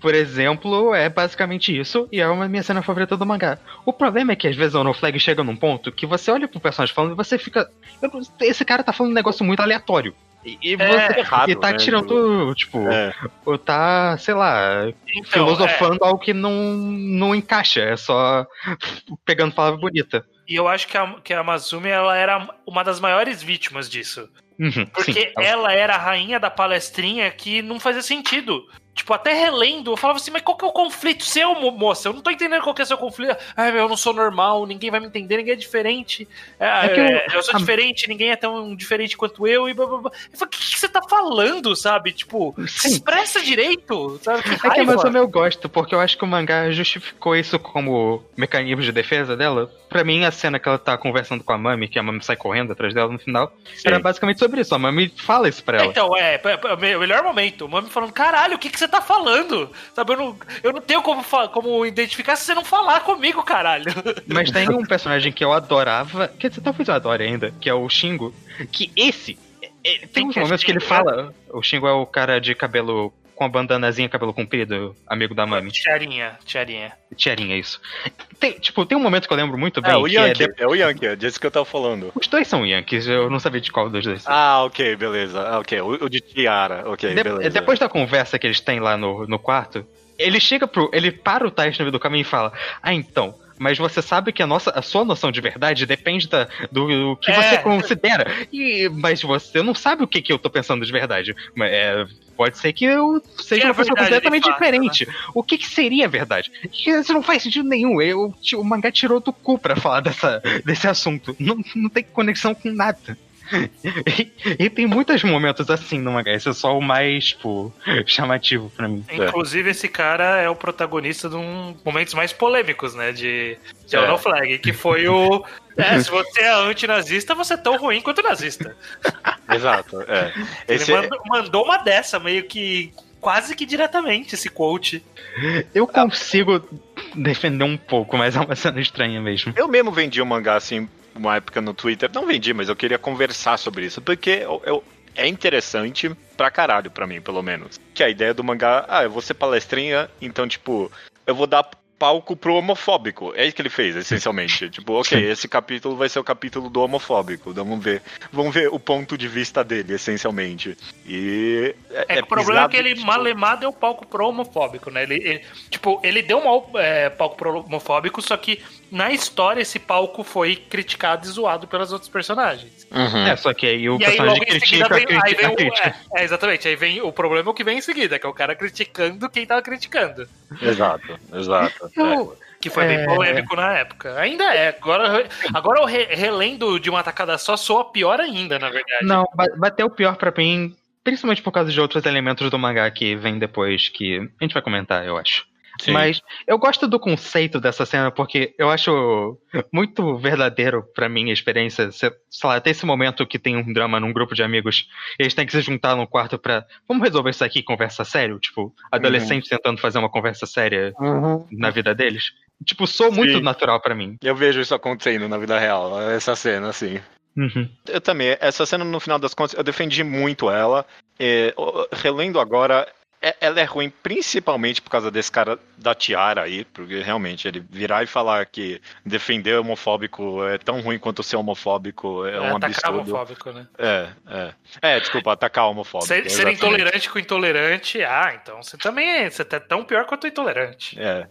por exemplo, é basicamente isso, e é uma minha cena favorita do mangá. O problema é que às vezes o No Flag chega num ponto que você olha pro personagem falando e você fica. Esse cara tá falando um negócio muito aleatório. E, e você errado, e tá né, tirando, tipo, É, ou tá, sei lá, Então, filosofando algo que não, não encaixa, é só pegando palavra bonita. E eu acho que a, que a Mazumi ela era uma das maiores vítimas disso. Uhum, Porque sim, ela- ela era a rainha da palestrinha que não fazia sentido. Tipo, até relendo, eu falava assim, mas qual que é o conflito seu, mo- moça? Eu não tô entendendo qual que é o seu conflito. Ai, meu, eu não sou normal, ninguém vai me entender, ninguém é diferente. É, É eu- é, eu sou a- diferente, ninguém é tão diferente quanto eu, e blá, blá, blá. Eu falei, o que, que você tá falando, sabe? Tipo, se expressa direito, sabe? Que É que a. Mazumi eu gosto, porque eu acho que o mangá justificou isso como mecanismo de defesa dela. Pra mim, a cena que ela tá conversando com a Mami, que a Mami sai correndo atrás dela no final, era sim. basicamente sobre isso. A Mami fala isso pra ela. Então, é, é, é o melhor momento. O Mami falando, caralho, o que, que você tá falando? Sabe, eu não, eu não tenho como, como identificar se você não falar comigo, caralho. Mas tem um personagem que eu adorava, quer dizer, talvez eu adore ainda, que é o Shingo, que esse. é- tem uns que é momentos que ele Shingo, fala. O Shingo é o cara de cabelo. Com a bandanazinha, cabelo comprido, amigo da Mami. Tiarinha, tiarinha. Tiarinha, isso. Tem, tipo, tem um momento que eu lembro muito bem. É, o que é Yankee, de- é o Yankee, é disso que eu tava falando. Os dois são Yankees, eu não sabia de qual dos dois. Ah, ok, beleza. Ah, ok, o, o de Tiara, ok, De- beleza. depois da conversa que eles têm lá no, no quarto, ele chega pro. Ele para o Tais no meio do caminho e fala: Ah, então. Mas você sabe que a, nossa, a sua noção de verdade depende da, do, do que É. você considera. E, mas você não sabe o que, que eu tô pensando de verdade. É, pode ser que eu seja é uma pessoa completamente fato, diferente. O que, que seria verdade? Isso não faz sentido nenhum. Eu, o mangá tirou do cu pra falar dessa, desse assunto. Não, não tem conexão com nada. E, e tem muitos momentos assim no mangá. Esse é só o mais, tipo, chamativo pra mim. Inclusive, esse cara é o protagonista de um momentos mais polêmicos, né? De, de É. Ono Flag, que foi o. É, se você é antinazista, você é tão ruim quanto nazista. Exato, é. Esse, Ele mandou, mandou uma dessa, meio que. Quase que diretamente, esse quote. Eu consigo defender um pouco, mas é uma cena estranha mesmo. Eu mesmo vendi um mangá assim, uma época no Twitter. Não vendi, mas eu queria conversar sobre isso, porque eu, eu- é interessante pra caralho, pra mim, pelo menos. Que a ideia do mangá, ah, eu vou ser palestrinha, então, tipo, eu vou dar palco pro homofóbico. É isso que ele fez, essencialmente. tipo, ok, esse capítulo vai ser o capítulo do homofóbico. Então, vamos ver. Vamos ver o ponto de vista dele, essencialmente. E. É, que o problema é que ele tipo, malemar deu palco pro homofóbico, né? Ele, ele- tipo, ele deu um é, palco pro homofóbico, só que na história esse palco foi criticado e zoado pelos outros personagens. Uhum. É, só que aí o e aí personagem em seguida critica vem, a aí vem a o, crítica. é, é, exatamente, aí vem o problema é o que vem em seguida, que é o cara criticando quem tava criticando. Exato, exato. É. Que foi É. bem polêmico na época. Ainda é. Agora, agora o re- relendo de uma tacada só soa pior ainda, na verdade. não, ba- bateu pior pra mim Principalmente por causa de outros elementos do mangá que vem depois, que a gente vai comentar, eu acho. Sim. Mas eu gosto do conceito dessa cena porque eu acho muito verdadeiro pra minha experiência. Sei lá, até esse momento que tem um drama num grupo de amigos, eles têm que se juntar num quarto pra. Vamos resolver isso aqui, conversa sério? Tipo, adolescentes tentando fazer uma conversa séria na vida deles. Tipo, sou muito Sim. natural pra mim. Eu vejo isso acontecendo na vida real, essa cena, assim. Uhum. Eu também, essa cena no final das contas, eu defendi muito ela. É, o- relendo agora, é- ela é ruim principalmente por causa desse cara da tiara aí, porque realmente ele virar e falar que defender homofóbico é tão ruim quanto ser homofóbico é, um atacar absurdo. homofóbico, né? É, é. É, desculpa, atacar homofóbico. Ser, ser intolerante com intolerante, ah, então você também é, você tá tão pior quanto intolerante. É.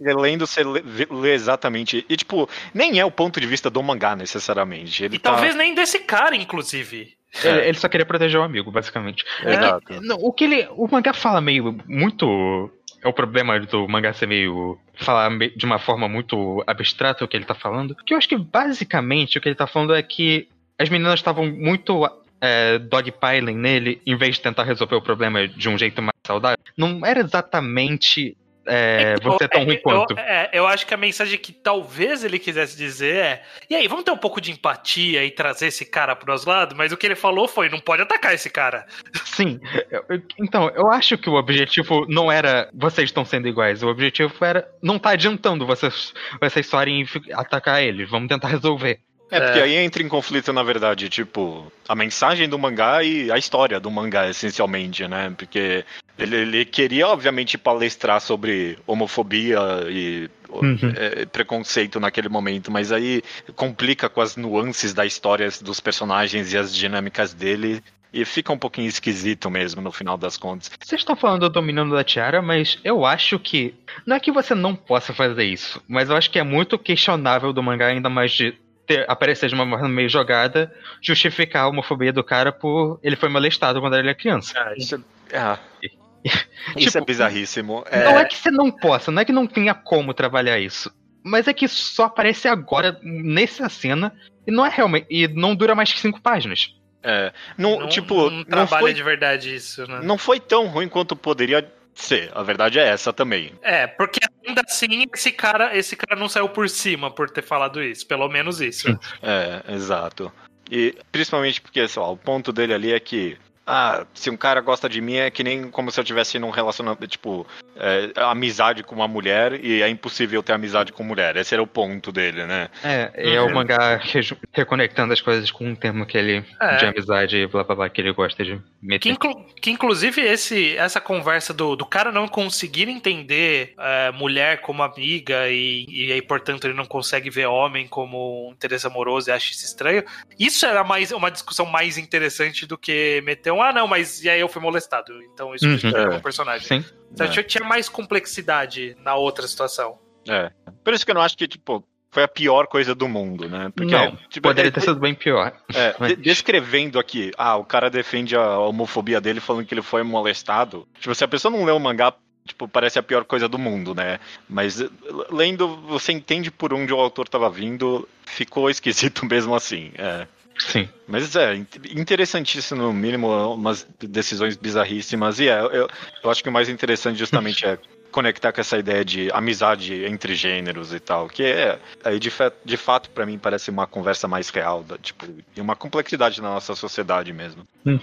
Relendo, você lê, lê exatamente. E, tipo, nem é o ponto de vista do mangá, necessariamente. Ele E tá... talvez nem desse cara, inclusive. Ele, ele só queria proteger o amigo, basicamente. É Exato. não, o que ele. O mangá fala meio. muito. É o problema do mangá ser meio. falar de uma forma muito abstrata o que ele tá falando. Que eu acho que basicamente o que ele tá falando é que as meninas estavam muito. É, dogpiling nele, em vez de tentar resolver o problema de um jeito mais saudável. Não era exatamente. É, Então, você é tão ruim eu- quanto. é, eu acho que a mensagem que talvez ele quisesse dizer é: e aí, vamos ter um pouco de empatia e trazer esse cara pro nosso lado? Mas o que ele falou foi: não pode atacar esse cara. Sim. Eu- eu- Então, eu acho que o objetivo não era vocês estão sendo iguais. O objetivo era não tá adiantando vocês, vocês só irem atacar eles. Vamos tentar resolver. É, porque É. aí entra em conflito, na verdade, tipo, a mensagem do mangá e a história do mangá, essencialmente, né? Porque ele, ele queria, obviamente, palestrar sobre homofobia e Uhum. é, preconceito naquele momento, mas aí complica com as nuances da história dos personagens e as dinâmicas dele. E fica um pouquinho esquisito mesmo, no final das contas. Vocês estão falando do Dominando da Tiara, mas eu acho que. Não é que você não possa fazer isso, mas eu acho que é muito questionável do mangá, ainda mais de ter, aparecer de uma forma meio jogada, justificar a homofobia do cara por ele foi molestado quando ele era criança. Isso é, ah, isso é Tipo, bizarríssimo. Não é que você não possa, não é que não tenha como trabalhar isso. Mas é que só aparece agora nessa cena e não é realmente. E não dura mais que cinco páginas. É, não, não, tipo, não não trabalha foi, de verdade isso, né? não foi tão ruim quanto poderia ser. A verdade é essa também. É, porque ainda assim esse cara, esse cara não saiu por cima por ter falado isso. Pelo menos isso. É, exato. E principalmente porque, sei lá, o ponto dele ali é que. Ah, se um cara gosta de mim é que nem como se eu tivesse num relacionamento, tipo, é, amizade com uma mulher e é impossível ter amizade com mulher. Esse era o ponto dele, né? É, é Uhum. o mangá reju- reconectando as coisas com um termo que ele. É. de amizade e blá blá blá que ele gosta de Que, meter. inclu- que inclusive esse, essa conversa do, do cara não conseguir entender é, mulher como amiga e, e aí, portanto, ele não consegue ver homem como um interesse amoroso e acha isso estranho. Isso era mais uma discussão mais interessante do que meter um, ah, não, mas e aí eu fui molestado. Então isso Uhum. É. o personagem. Sim. Então, É. tinha- tinha mais complexidade na outra situação. É. Por isso que eu não acho que, tipo, foi a pior coisa do mundo, né? Porque, não, tipo, poderia de- ter sido bem pior. é, mas- descrevendo aqui, ah, o cara defende a homofobia dele falando que ele foi molestado. Tipo, se a pessoa não lê o mangá, tipo, parece a pior coisa do mundo, né? Mas lendo, você entende por onde o autor tava vindo, ficou esquisito mesmo assim. É. Sim. Mas é, in- interessantíssimo, no mínimo, umas decisões bizarríssimas. E é, eu, eu acho que o mais interessante justamente é conectar com essa ideia de amizade entre gêneros e tal. Que é, aí de, de fato, pra mim, parece uma conversa mais real, da- tipo, e uma complexidade na nossa sociedade mesmo. Uhum.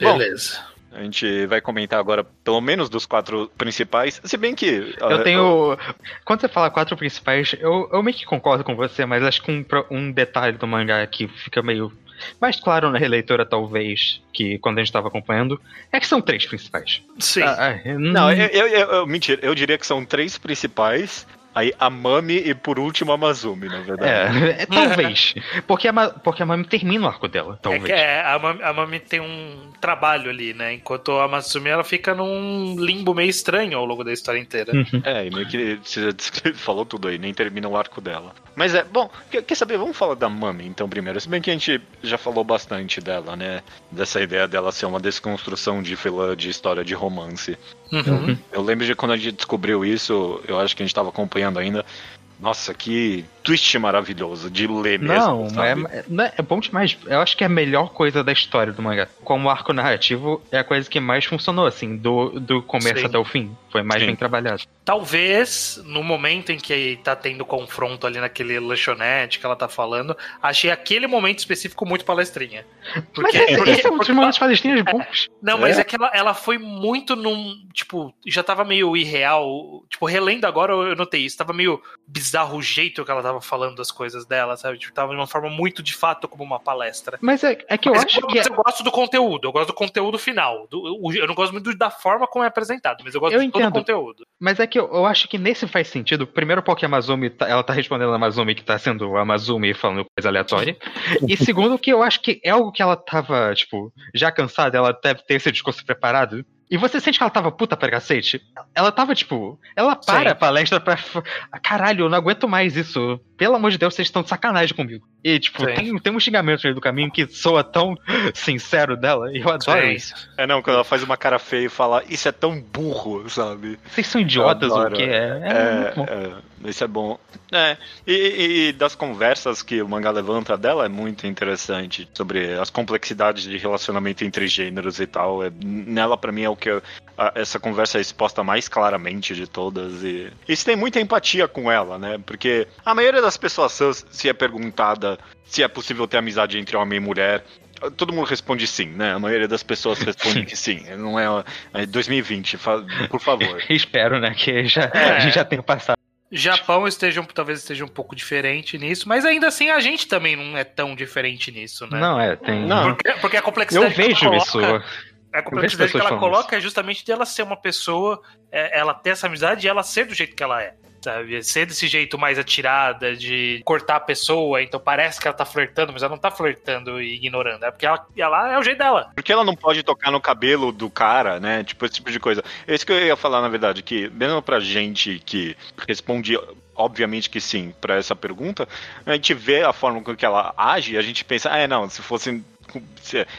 Bom, Beleza. A gente vai comentar agora, pelo menos, dos quatro principais. Se bem que. Eu ah, tenho. Quando você fala quatro principais, eu, eu meio que concordo com você, mas acho que um, um detalhe do mangá que fica meio mais claro na releitura, talvez, que quando a gente tava acompanhando, é que são três principais. Sim. Ah, ah, Não, eu, eu, eu- eu- mentira, eu diria que são três principais. Aí a Mami e por último a Mazumi, na verdade. É, é, talvez. Porque a, porque a Mami termina o arco dela, É talvez. que é, a, Mami, a Mami tem um trabalho ali, né? Enquanto a Matsumi ela fica num limbo meio estranho ao longo da história inteira. É, e meio que você falou tudo aí, nem termina o arco dela. Mas é, bom, quer, saber? Vamos falar da Mami então primeiro. Se bem que a gente já falou bastante dela, né? Dessa ideia dela ser uma desconstrução de filã de história de romance. Uhum. Eu lembro de quando a gente descobriu isso, eu acho que a gente tava acompanhando ainda. Nossa, que twist maravilhoso de ler mesmo. Não, sabe? é, não é, é bom demais. Eu acho que é a melhor coisa da história do mangá. Como arco narrativo, é a coisa que mais funcionou, assim, do, do começo Sim. até o fim. Foi mais Sim. bem trabalhado. Talvez, no momento em que tá tendo confronto ali naquele lanchonete que ela tá falando, achei aquele momento específico muito palestrinha. Porque, Mas esse, porque- esse é um dos momentos palestinos bons. Não, mas é, que ela, ela foi muito num. Tipo, já tava meio irreal. Tipo, relendo agora, eu notei isso. Tava meio bizarro o jeito que ela tava falando das coisas dela, sabe? Tipo, tava de uma forma muito de fato como uma palestra. Mas é, é que eu mas, acho que. mas eu gosto do conteúdo, eu gosto do conteúdo final. Do- eu não gosto muito da forma como é apresentado, mas eu gosto Eu de todo o entendo. conteúdo. Mas é que eu, eu acho que nesse faz sentido. Primeiro, porque a Amazumi, tá- ela tá respondendo a Amazumi que tá sendo a Amazumi falando coisa aleatória. E segundo, que eu acho que é algo que ela tava, tipo, já cansada, ela deve ter esse discurso preparado. E você sente que ela tava puta pra cacete? Ela tava, tipo, ela para Sim. a palestra pra. Caralho, eu não aguento mais isso. Pelo amor de Deus, vocês estão de sacanagem comigo. E, tipo, Sim. tem, tem um xingamento no meio do caminho que soa tão sincero dela. E eu adoro Sim. isso. É não, quando ela faz uma cara feia e fala, isso é tão burro, sabe? Vocês são idiotas ou o quê? É, é muito bom. É, é, isso é bom. É, e, e- e das conversas que o mangá levanta dela é muito interessante sobre as complexidades de relacionamento entre gêneros e tal. É, nela, pra mim, é o que eu- a- essa conversa é exposta mais claramente de todas. E isso tem muita empatia com ela, né? Porque a maioria das pessoas, se é perguntada se é possível ter amizade entre homem e mulher, Todo mundo responde sim, né? A maioria das pessoas responde que sim. Não é, é 2020, fa- por favor. Espero, né? Que já, É. a gente já tenha passado. Japão esteja, um- talvez esteja um pouco diferente nisso, mas ainda assim a gente também não é tão diferente nisso, né? Não, é, tem. Não. Porque, porque a complexidade Eu vejo coloca- isso. A complexidade que pessoas ela coloca é justamente dela ser uma pessoa, é, ela ter essa amizade e ela ser do jeito que ela é. Sabe? Ser desse jeito mais atirada, de cortar a pessoa, então parece que ela tá flertando, mas ela não tá flertando e ignorando. É porque ela, ela é o jeito dela. Por que ela não pode tocar no cabelo do cara, né? Tipo, esse tipo de coisa. É isso que eu ia falar, na verdade, que mesmo pra gente que responde, obviamente que sim, pra essa pergunta, a gente vê a forma com que ela age e a gente pensa, ah, é, não, se fosse.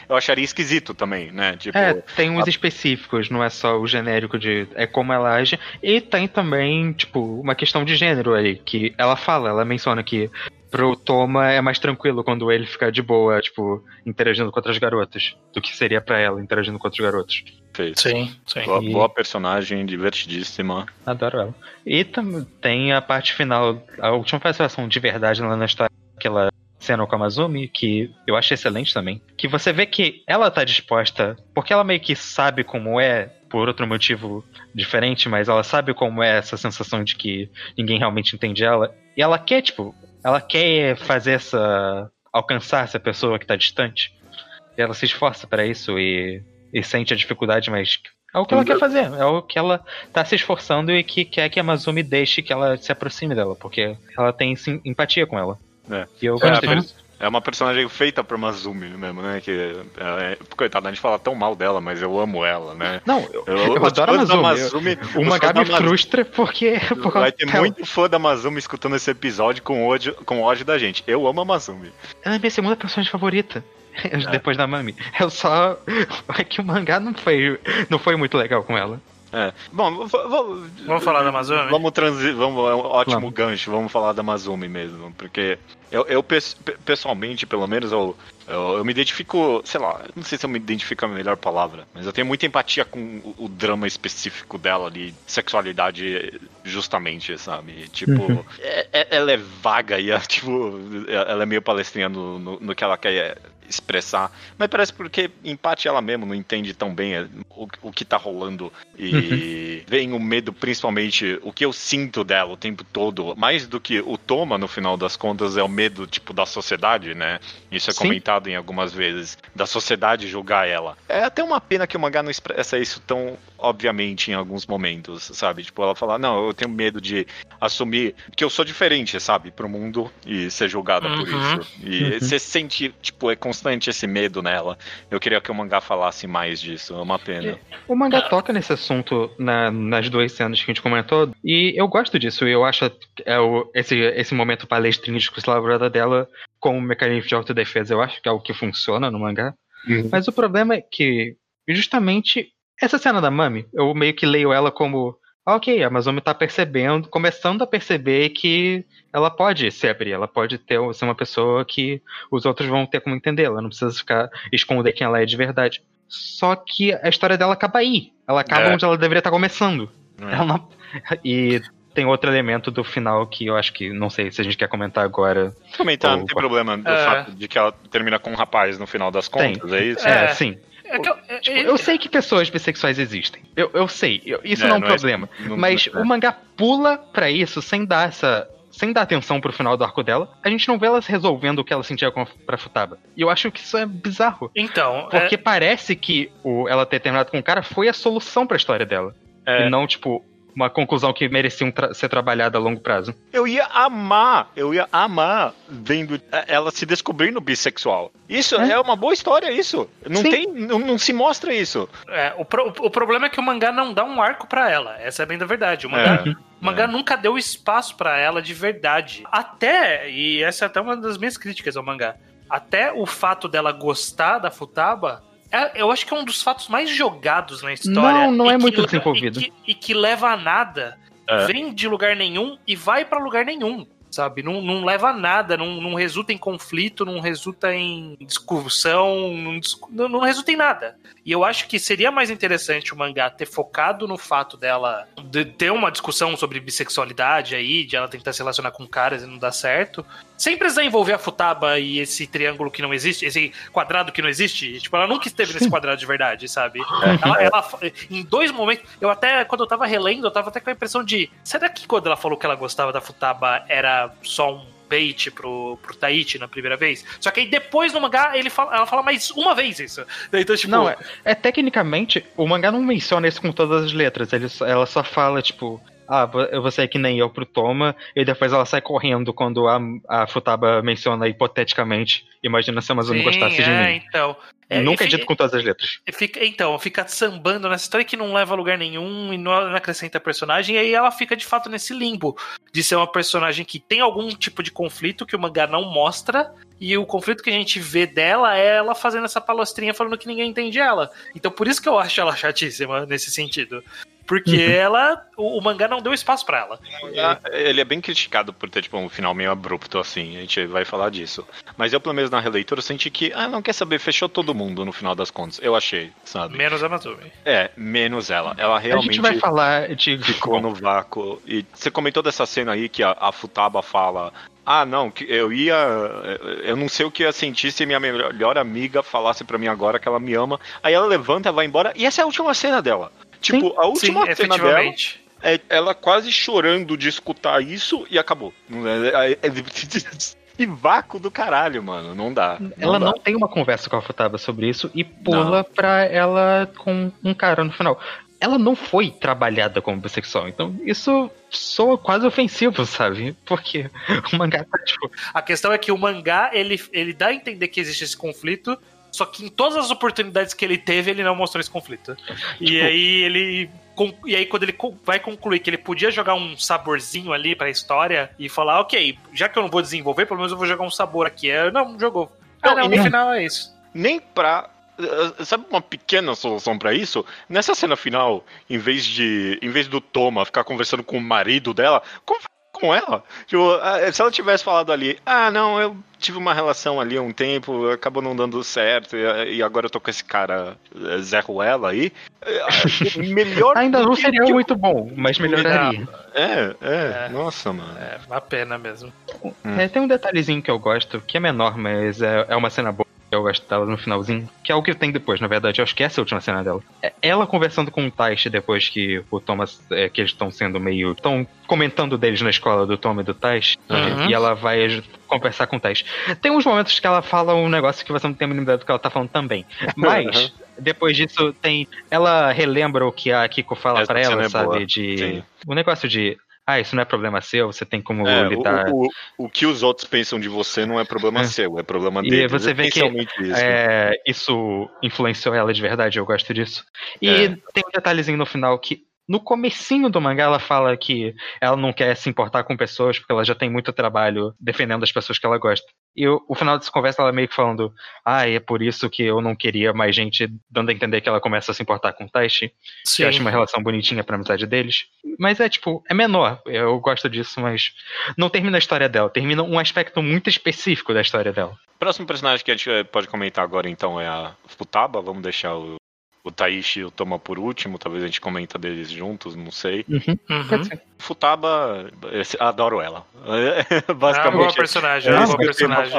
Eu acharia esquisito também, né? Tipo, É, tem uns específicos, não é só o genérico de é como ela age. E tem também, tipo, uma questão de gênero ali, que ela fala, ela menciona que pro Toma é mais tranquilo quando ele fica de boa, tipo, interagindo com outras garotas, do que seria pra ela interagindo com outros garotos. fez. Sim, sim. Boa, boa personagem, divertidíssima. Adoro ela. E tem a parte final, a última participação de verdade lá na história, aquela cena com a Mazumi, que eu acho excelente também. Que você vê que ela tá disposta, porque ela meio que sabe como é, por outro motivo diferente, mas ela sabe como é essa sensação de que ninguém realmente entende ela. E ela quer, tipo, ela quer fazer essa. alcançar essa pessoa que tá distante. E ela se esforça para isso e, e sente a dificuldade, mas é o que ela quer fazer, é o que ela tá se esforçando e que quer que a Mazumi deixe que ela se aproxime dela, porque ela tem sim, empatia com ela. É. E eu É, per- é uma personagem feita por Mazumi mesmo, né? Que, é, coitada, a gente fala tão mal dela, mas eu amo ela, né? Não, eu, Eu, eu adoro a Mazumi. Mazumi O mangá me Mazumi- frustra porque. por Vai ter muito fã da Mazumi escutando esse episódio com ódio, com ódio da gente. Eu amo a Mazumi. Ela é minha segunda personagem favorita. Depois da Mami. Eu só. É que o mangá não foi, não foi muito legal com ela. É. Bom, Vamos falar da Mazumi? Vamos transi vamos, é um ótimo Vamos. gancho, vamos falar da Mazumi mesmo, porque eu, eu pes- pe- pessoalmente, pelo menos, eu, eu, eu me identifico, sei lá, não sei se eu me identifico a melhor palavra, mas eu tenho muita empatia com o, o drama específico dela ali, sexualidade, justamente, sabe? Tipo, Uhum. é- é- ela é vaga e, é, tipo, ela é meio palestrinha no, no, no que ela quer expressar, mas parece porque empate ela mesmo não entende tão bem é, o, o que tá rolando e vem o medo, principalmente o que eu sinto dela o tempo todo, mais do que o Toma no final das contas é o medo tipo da sociedade, né? Isso é Sim. comentado em algumas vezes, da sociedade julgar ela. É até uma pena que o mangá não expressa isso tão obviamente em alguns momentos, sabe? Tipo, ela fala, não, eu tenho medo de assumir que eu sou diferente, sabe, pro mundo e ser julgada por Uhum. isso. E Uhum. você sente, tipo, é constante esse medo nela. Eu queria que o mangá falasse mais disso, é uma pena. O mangá toca nesse assunto na- nas duas cenas que a gente comentou, e eu gosto disso. e Eu acho é o, esse, esse momento palestrinho de discurso elaborada dela com o mecanismo de autodefesa, eu acho que é o que funciona no mangá. Uhum. Mas o problema é que, justamente, essa cena da Mami, eu meio que leio ela como ok, a Amazônia tá percebendo, começando a perceber que ela pode se abrir, ela pode ter, ser uma pessoa que os outros vão ter como entender, ela não precisa ficar esconder quem ela é de verdade. Só que a história dela acaba aí. Ela acaba É. onde ela deveria estar começando. É. Ela não- E tem outro elemento do final que eu acho que não sei se a gente quer comentar agora. Comentar, não Ou- tem problema do É. fato de que ela termina com um rapaz no final das Tem. contas, é isso? É, É. sim. É eu, é- Tipo, é- eu sei que pessoas bissexuais existem. Eu, eu sei. eu- isso É, não é um não é- problema. não- Mas não- o mangá pula pra isso sem dar essa. Sem dar atenção pro final do arco dela, a gente não vê ela resolvendo o que ela sentia com a, pra Futaba. E eu acho que isso é bizarro. Então, Porque é- parece que o, ela ter terminado com o cara foi a solução pra história dela. É. E não, tipo, uma conclusão que merecia um tra- ser trabalhada a longo prazo. Eu ia amar, eu ia amar vendo ela se descobrindo bissexual. Isso é, É. uma boa história, isso. Não Sim. tem, não, não se mostra isso. é, o, pro- o problema é que o mangá não dá um arco pra ela. Essa é bem da verdade. O mangá, É. o mangá nunca deu espaço pra ela de verdade. Até, e essa é até uma das minhas críticas ao mangá, até o fato dela gostar da Futaba. É- eu acho que é um dos fatos mais jogados na história. Não, não e é que muito leva- desenvolvido. E que, e que leva a nada. É. Vem de lugar nenhum e vai pra lugar nenhum. Sabe? Não, não leva a nada, não, não resulta em conflito, não resulta em discussão, não, não, não resulta em nada. E eu acho que seria mais interessante o mangá ter focado no fato dela de ter uma discussão sobre bissexualidade aí, de ela tentar se relacionar com caras e não dar certo, sem precisar envolver a Futaba e esse triângulo que não existe, esse quadrado que não existe. Tipo, ela nunca esteve nesse quadrado de verdade, sabe? Ela, ela- em dois momentos, eu até, quando eu tava relendo, eu tava até com a impressão de, será que quando ela falou que ela gostava da Futaba era só um bait pro, pro Taichi na primeira vez? Só que aí depois no mangá ele fala, ela fala mais uma vez isso. Então, tipo, Não, é, é tecnicamente, o mangá não menciona isso com todas as letras. Ele, ela só fala, tipo, ah, vo- você é que nem eu pro Toma, e depois ela sai correndo quando a, a Futaba menciona hipoteticamente. Imagina se a Amazônia sim, gostasse de é, mim. então. É, Nunca é dito com todas as letras. Fica, então, fica sambando nessa história que não leva a lugar nenhum e não, não acrescenta personagem, e aí ela fica de fato nesse limbo de ser uma personagem que tem algum tipo de conflito que o mangá não mostra, e o conflito que a gente vê dela é ela fazendo essa palestrinha falando que ninguém entende ela. Então por isso que eu acho ela chatíssima nesse sentido. Porque Uhum. ela. O, o mangá não deu espaço pra ela. Ele é bem criticado por ter tipo, um final meio abrupto assim, a gente vai falar disso. Mas eu, pelo menos na releitura, eu senti que, ah, não quer saber, fechou todo mundo no final das contas. Eu achei, sabe? Menos a Natumi. É, menos ela. Ela A realmente gente vai falar de. ficou no vácuo. E você comentou dessa cena aí que a, a Futaba fala. Ah, não, que eu ia. Eu não sei o que eu ia sentir se minha melhor amiga falasse pra mim agora que ela me ama. Aí ela levanta, vai embora. E essa é a última cena dela. Tipo, a última Sim, cena dela é ela quase chorando de escutar isso e acabou. Não Que vácuo do caralho, mano. Não dá. Ela dá. não tem uma conversa com a Futaba sobre isso e pula pra ela com um cara no final. Ela não foi trabalhada como bissexual, então isso soa quase ofensivo, sabe? Porque o mangá tá tipo. A questão é que o mangá, ele, ele dá a entender que existe esse conflito, só que em todas as oportunidades que ele teve, ele não mostrou esse conflito. E Tipo- aí ele. E aí, quando ele co- vai concluir que ele podia jogar um saborzinho ali pra história e falar, ok, já que eu não vou desenvolver, pelo menos eu vou jogar um sabor aqui. Aí, não, não jogou. Ah, Não, não, no nem- final é isso. nem pra. eh, Sabe uma pequena solução pra isso? Nessa cena final, em vez de. Em vez do Toma ficar conversando com o marido dela, conversa com ela. Tipo, ah, se ela tivesse falado ali, ah, não, eu tive uma relação ali há um tempo, acabou não dando certo, e, e agora eu tô com esse cara eh, Zé Ruela aí. eh, Melhor. Ainda não que- seria muito bom, mas melhoraria. É, é, É. nossa, mano. É, uma pena mesmo. É, tem um detalhezinho que eu gosto, que é menor, mas é, é uma cena boa. Eu gosto dela no finalzinho, que é o que tem depois, na verdade. Eu acho que essa é a última cena dela. É ela conversando com o Taishi depois que o Thomas, é, que eles estão sendo meio. estão comentando deles na escola do Tom e do Taishi. Uhum. E ela vai conversar com o Taishi. Tem uns momentos que ela fala um negócio que você não tem a mínima ideia do que ela tá falando também. Mas, depois disso, tem. Ela relembra o que a Kiko fala cena ela, é sabe? boa, De. sim. O negócio de. Ah, isso não é problema seu, você tem como É, lidar. o, o, o que os outros pensam de você não é problema É. seu, é problema E deles. você vê que, isso. É, isso influenciou ela de verdade, eu gosto disso. E É. tem um detalhezinho no final que. No comecinho do mangá ela fala que ela não quer se importar com pessoas porque ela já tem muito trabalho defendendo as pessoas que ela gosta. E o, o final dessa conversa ela meio que falando, ah, é por isso que eu não queria mais gente dando a entender que ela começa a se importar com o Taishi. Que eu acho uma relação bonitinha pra amizade deles. Mas é tipo, é menor. Eu gosto disso, mas não termina a história dela. Termina um aspecto muito específico da história dela. Próximo personagem que a gente eh, pode comentar agora, então, é a Futaba. Vamos deixar o, o Taishi o Toma por último. Talvez a gente comenta deles juntos, não sei. Uhum. Futaba, esse- adoro ela. É uma Basicamente. boa personagem, é é uma isso boa personagem.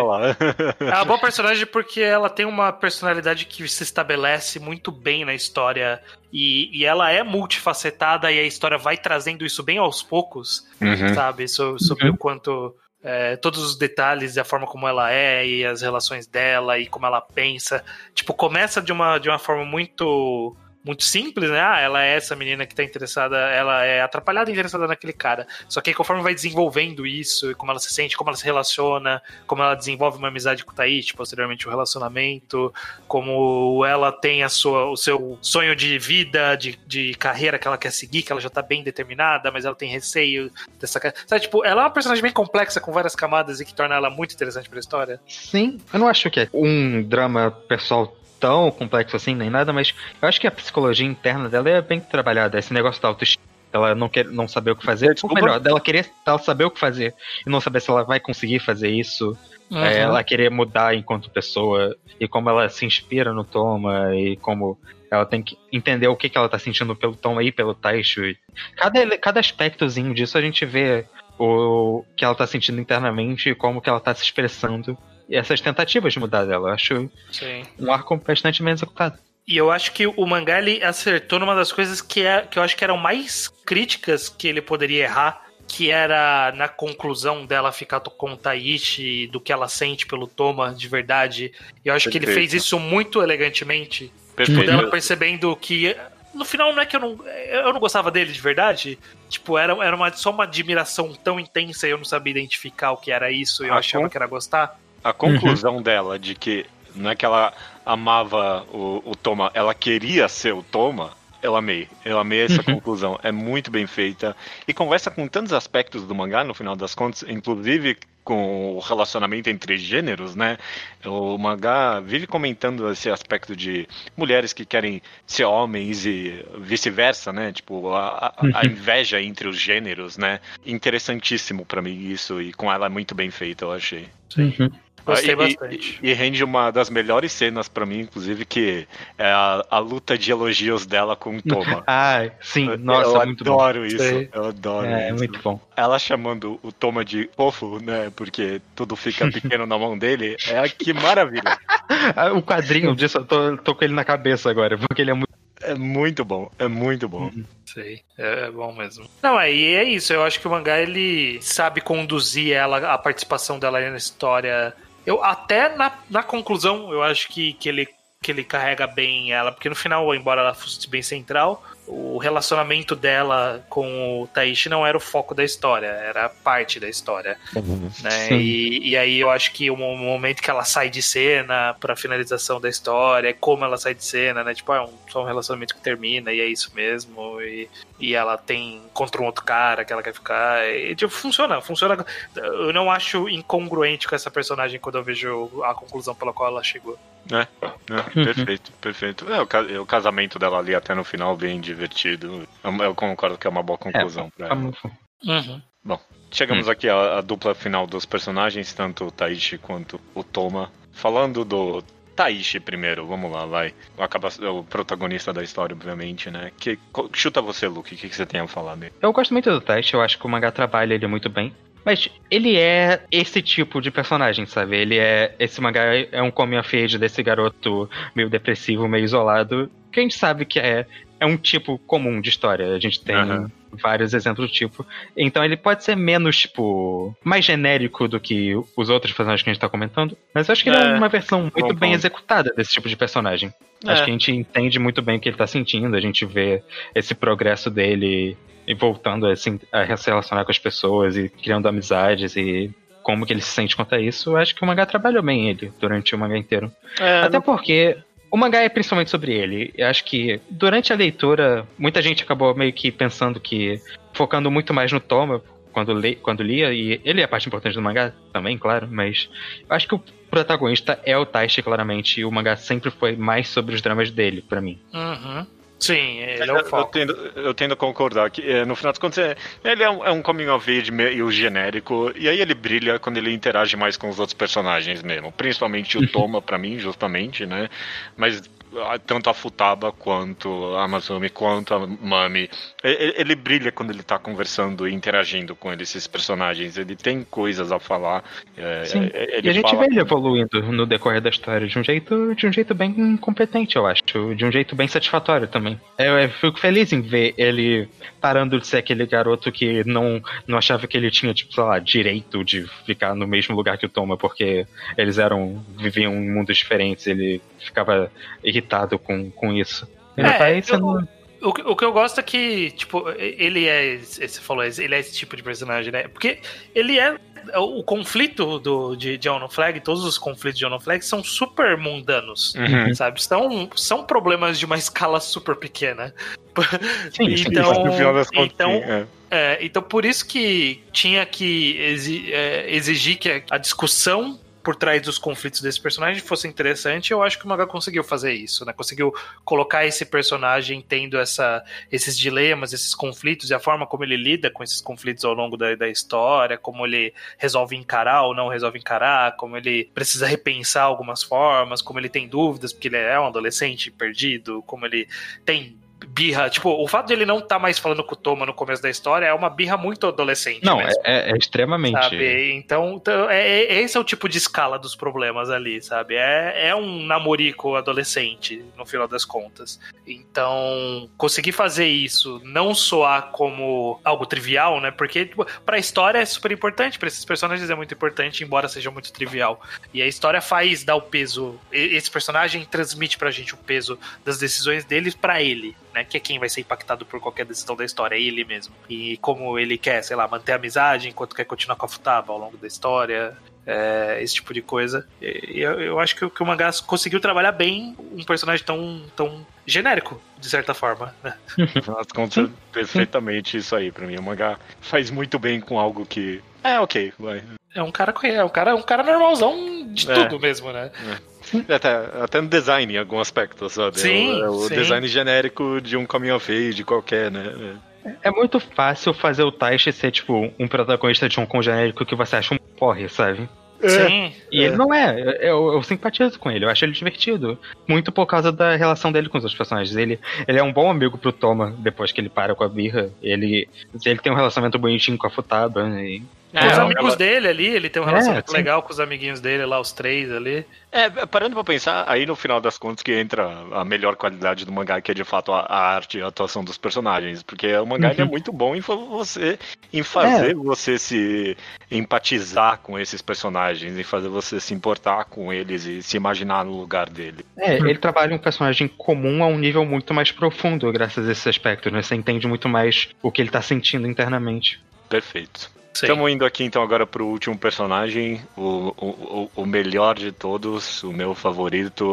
É uma boa personagem porque ela tem uma personalidade que se estabelece muito bem na história e, e ela é multifacetada e a história vai trazendo isso bem aos poucos, Uhum. sabe? So- sobre o quanto. É, todos os detalhes e a forma como ela é e as relações dela e como ela pensa. Tipo, começa de uma, de uma forma muito. Muito simples, né? Ah, ela é essa menina que tá interessada, ela é atrapalhada e interessada naquele cara. Só que aí, conforme vai desenvolvendo isso, como ela se sente, como ela se relaciona, como ela desenvolve uma amizade com o Taichi, posteriormente o relacionamento, como ela tem a sua, o seu sonho de vida, de, de carreira que ela quer seguir, que ela já tá bem determinada, mas ela tem receio dessa. Sabe, tipo, ela é uma personagem bem complexa, com várias camadas e que torna ela muito interessante pra história. Sim, eu não acho que é um drama pessoal tão complexo assim, nem nada, mas eu acho que a psicologia interna dela é bem trabalhada. Esse negócio da autoestima, ela não quer não saber o que fazer. Ou Desculpa? melhor, dela querer ela saber o que fazer e não saber se ela vai conseguir fazer isso. É, ela querer mudar enquanto pessoa e como ela se inspira no Toma e como ela tem que entender o que, que ela tá sentindo pelo Toma e pelo Taisho. E Cada, cada aspectozinho disso a gente vê o que ela tá sentindo internamente e como que ela tá se expressando. E essas tentativas de mudar dela. Eu acho Sim. um arco bastante bem executado. E eu acho que o mangá ele acertou numa das coisas que, é, que eu acho que eram mais críticas que ele poderia errar, que era na conclusão dela ficar com o Taichi, do que ela sente pelo Toma de verdade. E eu acho que ele Perfeito. fez isso muito elegantemente. Perfeito. Dela percebendo que. No final, não é que eu não. Eu não gostava dele de verdade. Tipo, era, era uma, só uma admiração tão intensa e eu não sabia identificar o que era isso e eu Ah, achava com- que era gostar. A conclusão dela de que não é que ela amava o, o Toma, ela queria ser o Toma. Eu amei, eu amei essa conclusão. É muito bem feita. E conversa com tantos aspectos do mangá, no final das contas, inclusive com o relacionamento entre gêneros, né? O mangá vive comentando esse aspecto de mulheres que querem ser homens e vice-versa, né? Tipo, a, a- a inveja entre os gêneros, né? Interessantíssimo pra mim isso, e com ela é muito bem feita, eu achei. Gostei Ah, e- bastante. E, e rende uma das melhores cenas pra mim, inclusive, que é a, a luta de elogios dela com o Toma. Ai, sim, nossa, eu muito bom. adoro isso. Sei. Eu adoro É, é isso. muito bom. Ela chamando o Toma de fofo, né? Porque tudo fica pequeno na mão dele. É que maravilha. Ah, O quadrinho disso, eu tô, tô com ele na cabeça agora, porque ele é muito. É muito bom. É muito bom. Sei, é, é bom mesmo. Não, aí é isso. Eu acho que o mangá ele sabe conduzir ela, a participação dela aí na história. Eu até na, na conclusão, eu acho que, que ele que ele carrega bem ela, porque no final, embora ela fosse bem central, o relacionamento dela com o Taishi não era o foco da história, era parte da história. né? Sim. E, e aí eu acho que o mo- momento que ela sai de cena pra finalização da história, é como ela sai de cena, né? Tipo, é um, só um relacionamento que termina e é isso mesmo. E, e ela tem contra um outro cara que ela quer ficar. E, tipo, funciona, funciona. Eu não acho incongruente com essa personagem quando eu vejo a conclusão pela qual ela chegou. É, perfeito, perfeito. É, o, ca- o casamento dela ali até no final bem divertido. Eu, eu concordo que é uma boa conclusão pra Tá ela. Uhum. Chegamos aqui à, à dupla final dos personagens, tanto o Taishi quanto o Toma. Falando do Taishi primeiro, vamos lá, vai. O, acaba, o protagonista da história, obviamente, né? Que, chuta você, Luke, o que, que você tem a falar dele? Eu gosto muito do teste, eu acho que o mangá trabalha ele muito bem. Mas ele é esse tipo de personagem, sabe? Ele é. Esse mangá é um coming of age desse garoto meio depressivo, meio isolado. Que a gente sabe que é, é um tipo comum de história. A gente tem Aham. Vários exemplos do tipo. Então ele pode ser menos, tipo. mais genérico do que os outros personagens que a gente tá comentando. Mas eu acho que ele é É, uma versão muito bom bem executada desse tipo de personagem. É. Acho que a gente entende muito bem o que ele tá sentindo, a gente vê esse progresso dele e voltando a, se- a se relacionar com as pessoas e criando amizades e como que ele se sente quanto a isso. Eu acho que o mangá trabalhou bem ele durante o mangá inteiro. É, Até porque o mangá é principalmente sobre ele. Eu acho que durante a leitura, muita gente acabou meio que pensando que. focando muito mais no Toma. quando, le, quando lia, e ele é a parte importante do mangá também, claro, mas eu acho que o protagonista é o Taishi, claramente, e o mangá sempre foi mais sobre os dramas dele, pra mim. Uhum. Sim, ele é Eu, o eu, foco. tendo, eu tendo a concordar que, é, no final das contas, é, ele é um, é um coming of age meio genérico, e aí ele brilha quando ele interage mais com os outros personagens mesmo. Principalmente o Toma, pra mim, justamente, né? Mas tanto a Futaba quanto a Amazumi, quanto a Mami, ele, ele brilha quando ele tá conversando e interagindo com ele, esses personagens. Ele tem coisas a falar. é, Sim. é, e a gente fala- vê ele evoluindo no decorrer da história de um jeito, de um jeito bem competente, eu acho. De um jeito bem satisfatório também. Eu, eu fico feliz em ver ele parando de ser aquele garoto que não, não achava que ele tinha, tipo, sei lá, direito de ficar no mesmo lugar que o Toma, porque eles eram. viviam em mundos diferentes, ele ficava irritado com, com isso. Ele É, vai eu- sendo. O, que- o que eu gosto é que, tipo, ele é. esse- Você falou, ele é esse tipo de personagem, né? Porque ele é. O conflito do, de, de Ono Flag, todos os conflitos de Ono Flag são super mundanos. Uhum. Sabe? São, são problemas de uma escala super pequena. Sim, sim, Então- no final das contas, então- sim, é. É, então por isso que tinha que exi- é, exigir que a- a discussão por trás dos conflitos desse personagem fosse interessante. Eu acho que o mangá conseguiu fazer isso, né? Conseguiu colocar esse personagem tendo essa, esses dilemas, esses conflitos e a forma como ele lida com esses conflitos ao longo da, da história, como ele resolve encarar ou não resolve encarar, como ele precisa repensar algumas formas, como ele tem dúvidas porque ele é um adolescente perdido, como ele tem birra, tipo, o fato de ele não estar mais falando com o Toma no começo da história é uma birra muito adolescente Não, é, mesmo. é- é extremamente. Sabe? Então, então é, é- esse é o tipo de escala dos problemas ali, sabe? É, é um namorico adolescente, no final das contas. Então, conseguir fazer isso não soar como algo trivial, né? Porque tipo, pra história é super importante, pra esses personagens é muito importante, embora seja muito trivial. E a história faz dar o peso. Esse personagem transmite pra gente o peso das decisões deles pra ele, né? Que é quem vai ser impactado por qualquer decisão da história, é ele mesmo. E como ele quer, sei lá, manter a amizade enquanto quer continuar com a Futaba ao longo da história. é, esse tipo de coisa. E eu, eu acho que, o- que o mangá conseguiu trabalhar bem um personagem tão, tão genérico, de certa forma, né? Das contas, é perfeitamente isso aí pra mim. O mangá faz muito bem com algo que. É, ok, vai. É um cara, é um cara, um cara normalzão de É. tudo mesmo, né? Até, até no design, em algum aspecto, sabe? Sim, é o, é o sim. design genérico de um coming of age qualquer, né? É muito fácil fazer o Taishi ser, tipo, um protagonista de um congenérico que você acha um porre, sabe? Sim. E ele não é. Eu, eu simpatizo com ele, eu acho ele divertido. Muito por causa da relação dele com os outros personagens. Ele, ele é um bom amigo pro Toma depois que ele para com a birra. Ele, ele tem um relacionamento bonitinho com a Futaba. E... Com os É, amigos ela- dele ali, ele tem um relacionamento sim. legal com os amiguinhos dele lá, os três ali. É, parando pra pensar, aí no final das contas que entra a melhor qualidade do mangá, que é de fato a, a arte e a atuação dos personagens. Porque o mangá é Uhum. muito bom em você em fazer você se empatizar com esses personagens, em fazer você se importar com eles e se imaginar no lugar dele. É, ele trabalha um personagem comum a um nível muito mais profundo, graças a esse aspecto, né? Você entende muito mais o que ele tá sentindo internamente. Perfeito. Estamos indo aqui então agora pro último personagem, o, o, o- o melhor de todos, o meu favorito,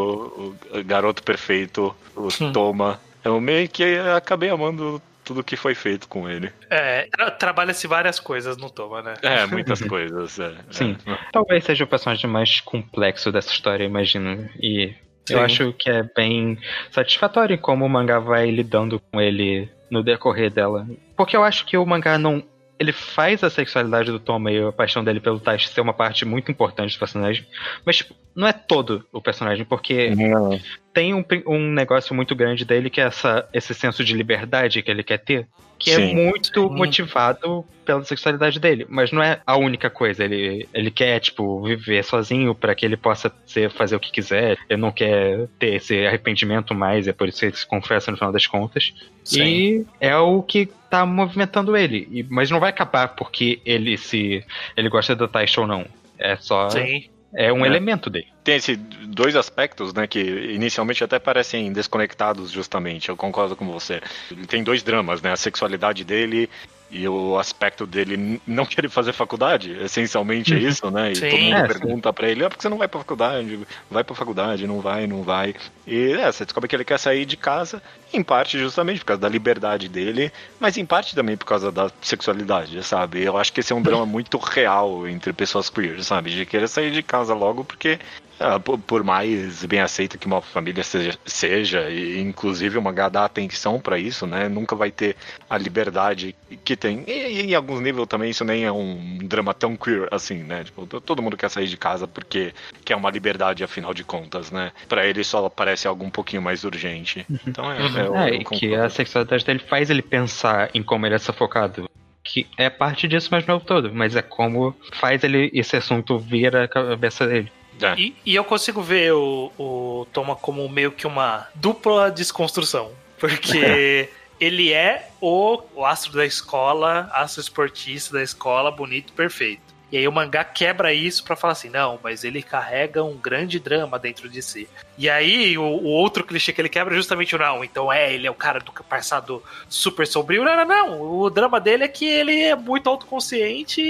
o garoto perfeito, o Hum. Toma. Eu meio que acabei amando tudo que foi feito com ele. É, tra- trabalha-se várias coisas no Toma, né? É, muitas coisas. É, Sim. é. Talvez seja o personagem mais complexo dessa história, imagino. E Sim. eu acho que é bem satisfatório como o mangá vai lidando com ele no decorrer dela. Porque eu acho que o mangá não. Ele faz a sexualidade do Toma e a paixão dele pelo Taishi ser uma parte muito importante do personagem. Mas, tipo, não é todo o personagem, porque Não. tem um, um negócio muito grande dele que é essa, esse senso de liberdade que ele quer ter, que é Sim. muito Sim. motivado pela sexualidade dele, mas não é a única coisa. Ele, ele quer, tipo, viver sozinho para que ele possa ser, fazer o que quiser. Ele não quer ter esse arrependimento mais, é por isso que ele se confessa no final das contas. Sim. E é o que tá movimentando ele. E- mas não vai acabar porque ele se ele gosta do Taishi ou não. É só Sim. é um É. elemento dele. tem esses dois aspectos, né, que inicialmente até parecem desconectados justamente, eu concordo com você. Ele tem dois dramas, né, a sexualidade dele e o aspecto dele não querer fazer faculdade, essencialmente é isso, né? E Sim. todo mundo É, pergunta pra ele, ah, por que você não vai pra faculdade? Vai pra faculdade, não vai, não vai. E é, você descobre que ele quer sair de casa, em parte justamente por causa da liberdade dele, mas em parte também por causa da sexualidade, sabe? Eu acho que esse é um drama muito real entre pessoas queer, sabe? De querer sair de casa logo porque ah, por, por mais bem aceito que uma família seja, seja, e inclusive o mangá dá atenção pra isso, né? Nunca vai ter a liberdade que tem. E, e em alguns níveis também isso nem é um drama tão queer assim, né? Tipo, to- todo mundo quer sair de casa porque quer uma liberdade, afinal de contas, né? Pra ele só parece algo um pouquinho mais urgente. Então é. é, eu- É, eu e que a sexualidade dele faz ele pensar em como ele é sufocado. Que é parte disso, mas não é o todo. Mas é como faz ele esse assunto vir a cabeça dele. É. E, e eu consigo ver o, o Toma como meio que uma dupla desconstrução. Porque ele é o, o astro da escola, astro esportista da escola, bonito, perfeito. E aí o mangá quebra isso pra falar assim, não, mas ele carrega um grande drama dentro de si. E aí o, o outro clichê que ele quebra é justamente o não, então é, ele é o cara do passado super sombrio. Não, não, não. O drama dele é que ele é muito autoconsciente,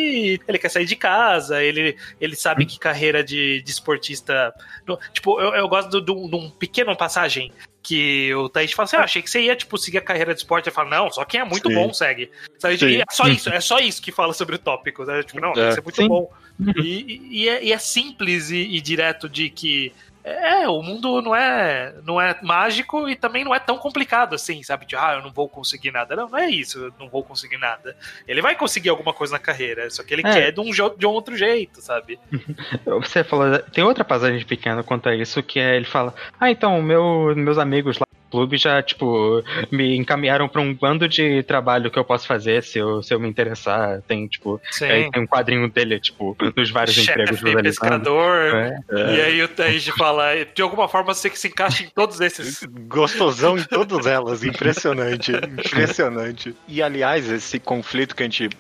ele quer sair de casa, ele, ele sabe que carreira de, de esportista. Tipo, eu, eu gosto de um pequeno passagem que o Thaís fala assim: ah, achei que você ia, tipo, seguir a carreira de esporte. Ele fala, não, só quem é muito Sim. bom segue. Sabe? E é só isso, é só isso que fala sobre o tópico. Né? Tipo, não, tem É. que ser muito Sim. bom. E, e- e é, e é simples e, e direto de que. É, o mundo não é, não é mágico e também não é tão complicado assim, sabe? De, ah, eu não vou conseguir nada. Não, não é isso, eu não vou conseguir nada. Ele vai conseguir alguma coisa na carreira, só que ele É. quer de um, de um outro jeito, sabe? Você falou. Tem outra passagem pequena quanto a isso que é ele fala: Ah, então, meu, meus amigos lá clube já, tipo, me encaminharam pra um bando de trabalho que eu posso fazer se eu, se eu me interessar. Tem, tipo, aí tem um quadrinho dele, tipo, dos vários empregos Chefe, visualizando. pescador. É. E aí o Taiji fala, de alguma forma você que se encaixa em todos esses. Gostosão em todas elas, impressionante, impressionante. E aliás, esse conflito que a gente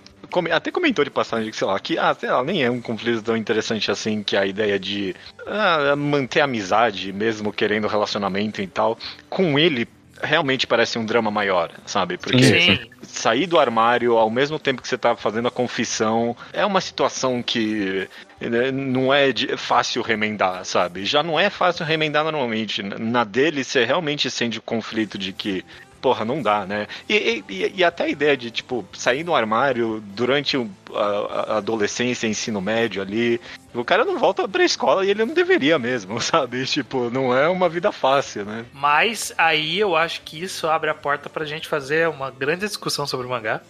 até comentou de passagem que, sei lá, que ah, sei lá, nem é um conflito tão interessante assim, que a ideia de ah, manter a amizade, mesmo querendo relacionamento e tal, com ele realmente parece um drama maior, sabe? Porque Sim. sair do armário ao mesmo tempo que você tá fazendo a confissão é uma situação que né, não é fácil remendar, sabe? Já não é fácil remendar normalmente. Na dele, você realmente sente o conflito de que. Porra, não dá, né? E, e- e até a ideia de, tipo, sair do armário durante a, adolescência, ensino médio ali. O cara não volta pra escola e ele não deveria mesmo, sabe? Tipo, não é uma vida fácil, né? Mas aí eu acho que isso abre a porta pra gente fazer uma grande discussão sobre o mangá.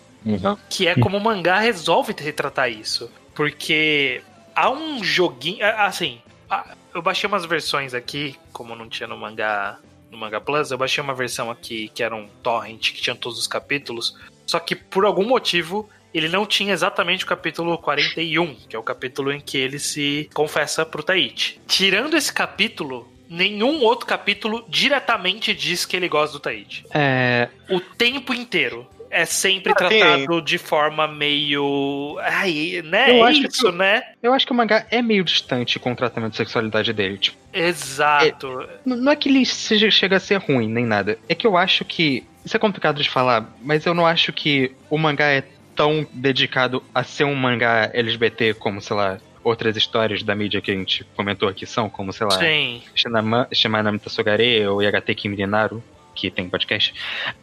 Que é como o mangá resolve retratar isso. Porque há um joguinho. Assim, eu baixei umas versões aqui, como não tinha no mangá. No Manga Plus, eu baixei uma versão aqui que era um torrent que tinha todos os capítulos. Só que por algum motivo ele não tinha exatamente o capítulo 41, que é o capítulo em que ele se confessa pro Taichi. Tirando esse capítulo, nenhum outro capítulo diretamente diz que ele gosta do Taichi. É, O tempo inteiro. É sempre Ah, tem- tratado de forma meio. Ai, né? Eu é acho que isso, né? eu acho que o mangá é meio distante com o tratamento de sexualidade dele. Tipo, Exato. N- Não é que ele seja, chega a ser ruim, nem nada. É que eu acho que. Isso é complicado de falar, mas eu não acho que o mangá é tão dedicado a ser um mangá LGBT como, sei lá, outras histórias da mídia que a gente comentou aqui são, como, sei lá, Sim. Shinama- Shimanami ou Yagate Kimi Naru, que tem podcast.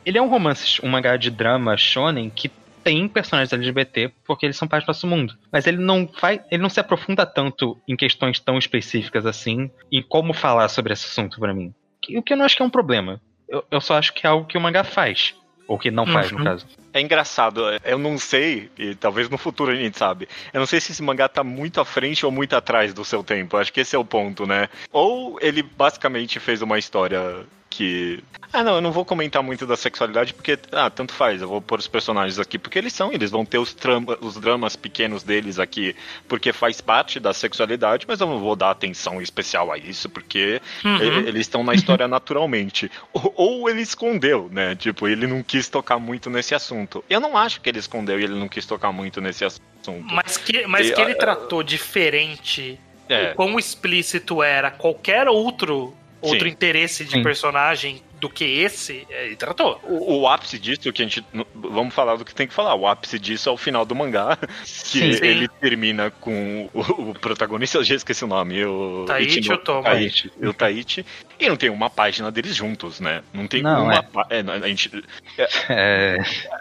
Ele é um romance, um mangá de drama shonen que tem personagens LGBT porque eles são parte do nosso mundo. Mas ele não faz, ele não se aprofunda tanto em questões tão específicas assim, em como falar sobre esse assunto pra mim. O que eu não acho que é um problema. Eu, eu só acho que é algo que o mangá faz. Ou que não faz, Uhum. no caso. É engraçado, eu não sei, e talvez no futuro a gente sabe. Eu não sei se esse mangá tá muito à frente ou muito atrás do seu tempo. Acho que esse é o ponto, né? Ou ele basicamente fez uma história que. Ah, não, eu não vou comentar muito da sexualidade porque. Ah, tanto faz, eu vou pôr os personagens aqui porque eles são, eles vão ter os, trama, os dramas pequenos deles aqui porque faz parte da sexualidade, mas eu não vou dar atenção especial a isso porque Uhum. Eles estão na história naturalmente. Ou, ou ele escondeu, né? Tipo, ele não quis tocar muito nesse assunto. Eu não acho que ele escondeu e ele não quis tocar muito nesse assunto. Mas que, mas E, que ele ah, tratou diferente É. quão explícito era qualquer outro outro Sim. interesse de Sim. personagem do que esse, é, ele tratou. O, o ápice disso, que a gente. Vamos falar do que tem que falar. O ápice disso é o final do mangá. Que Sim. Sim. ele termina com o, o protagonista, eu já esqueci o nome. O Taichi Ichino-. Taichi, o Taichi. E não tem uma página deles juntos, né? Não tem Não, uma é. pá- é, a gente, É,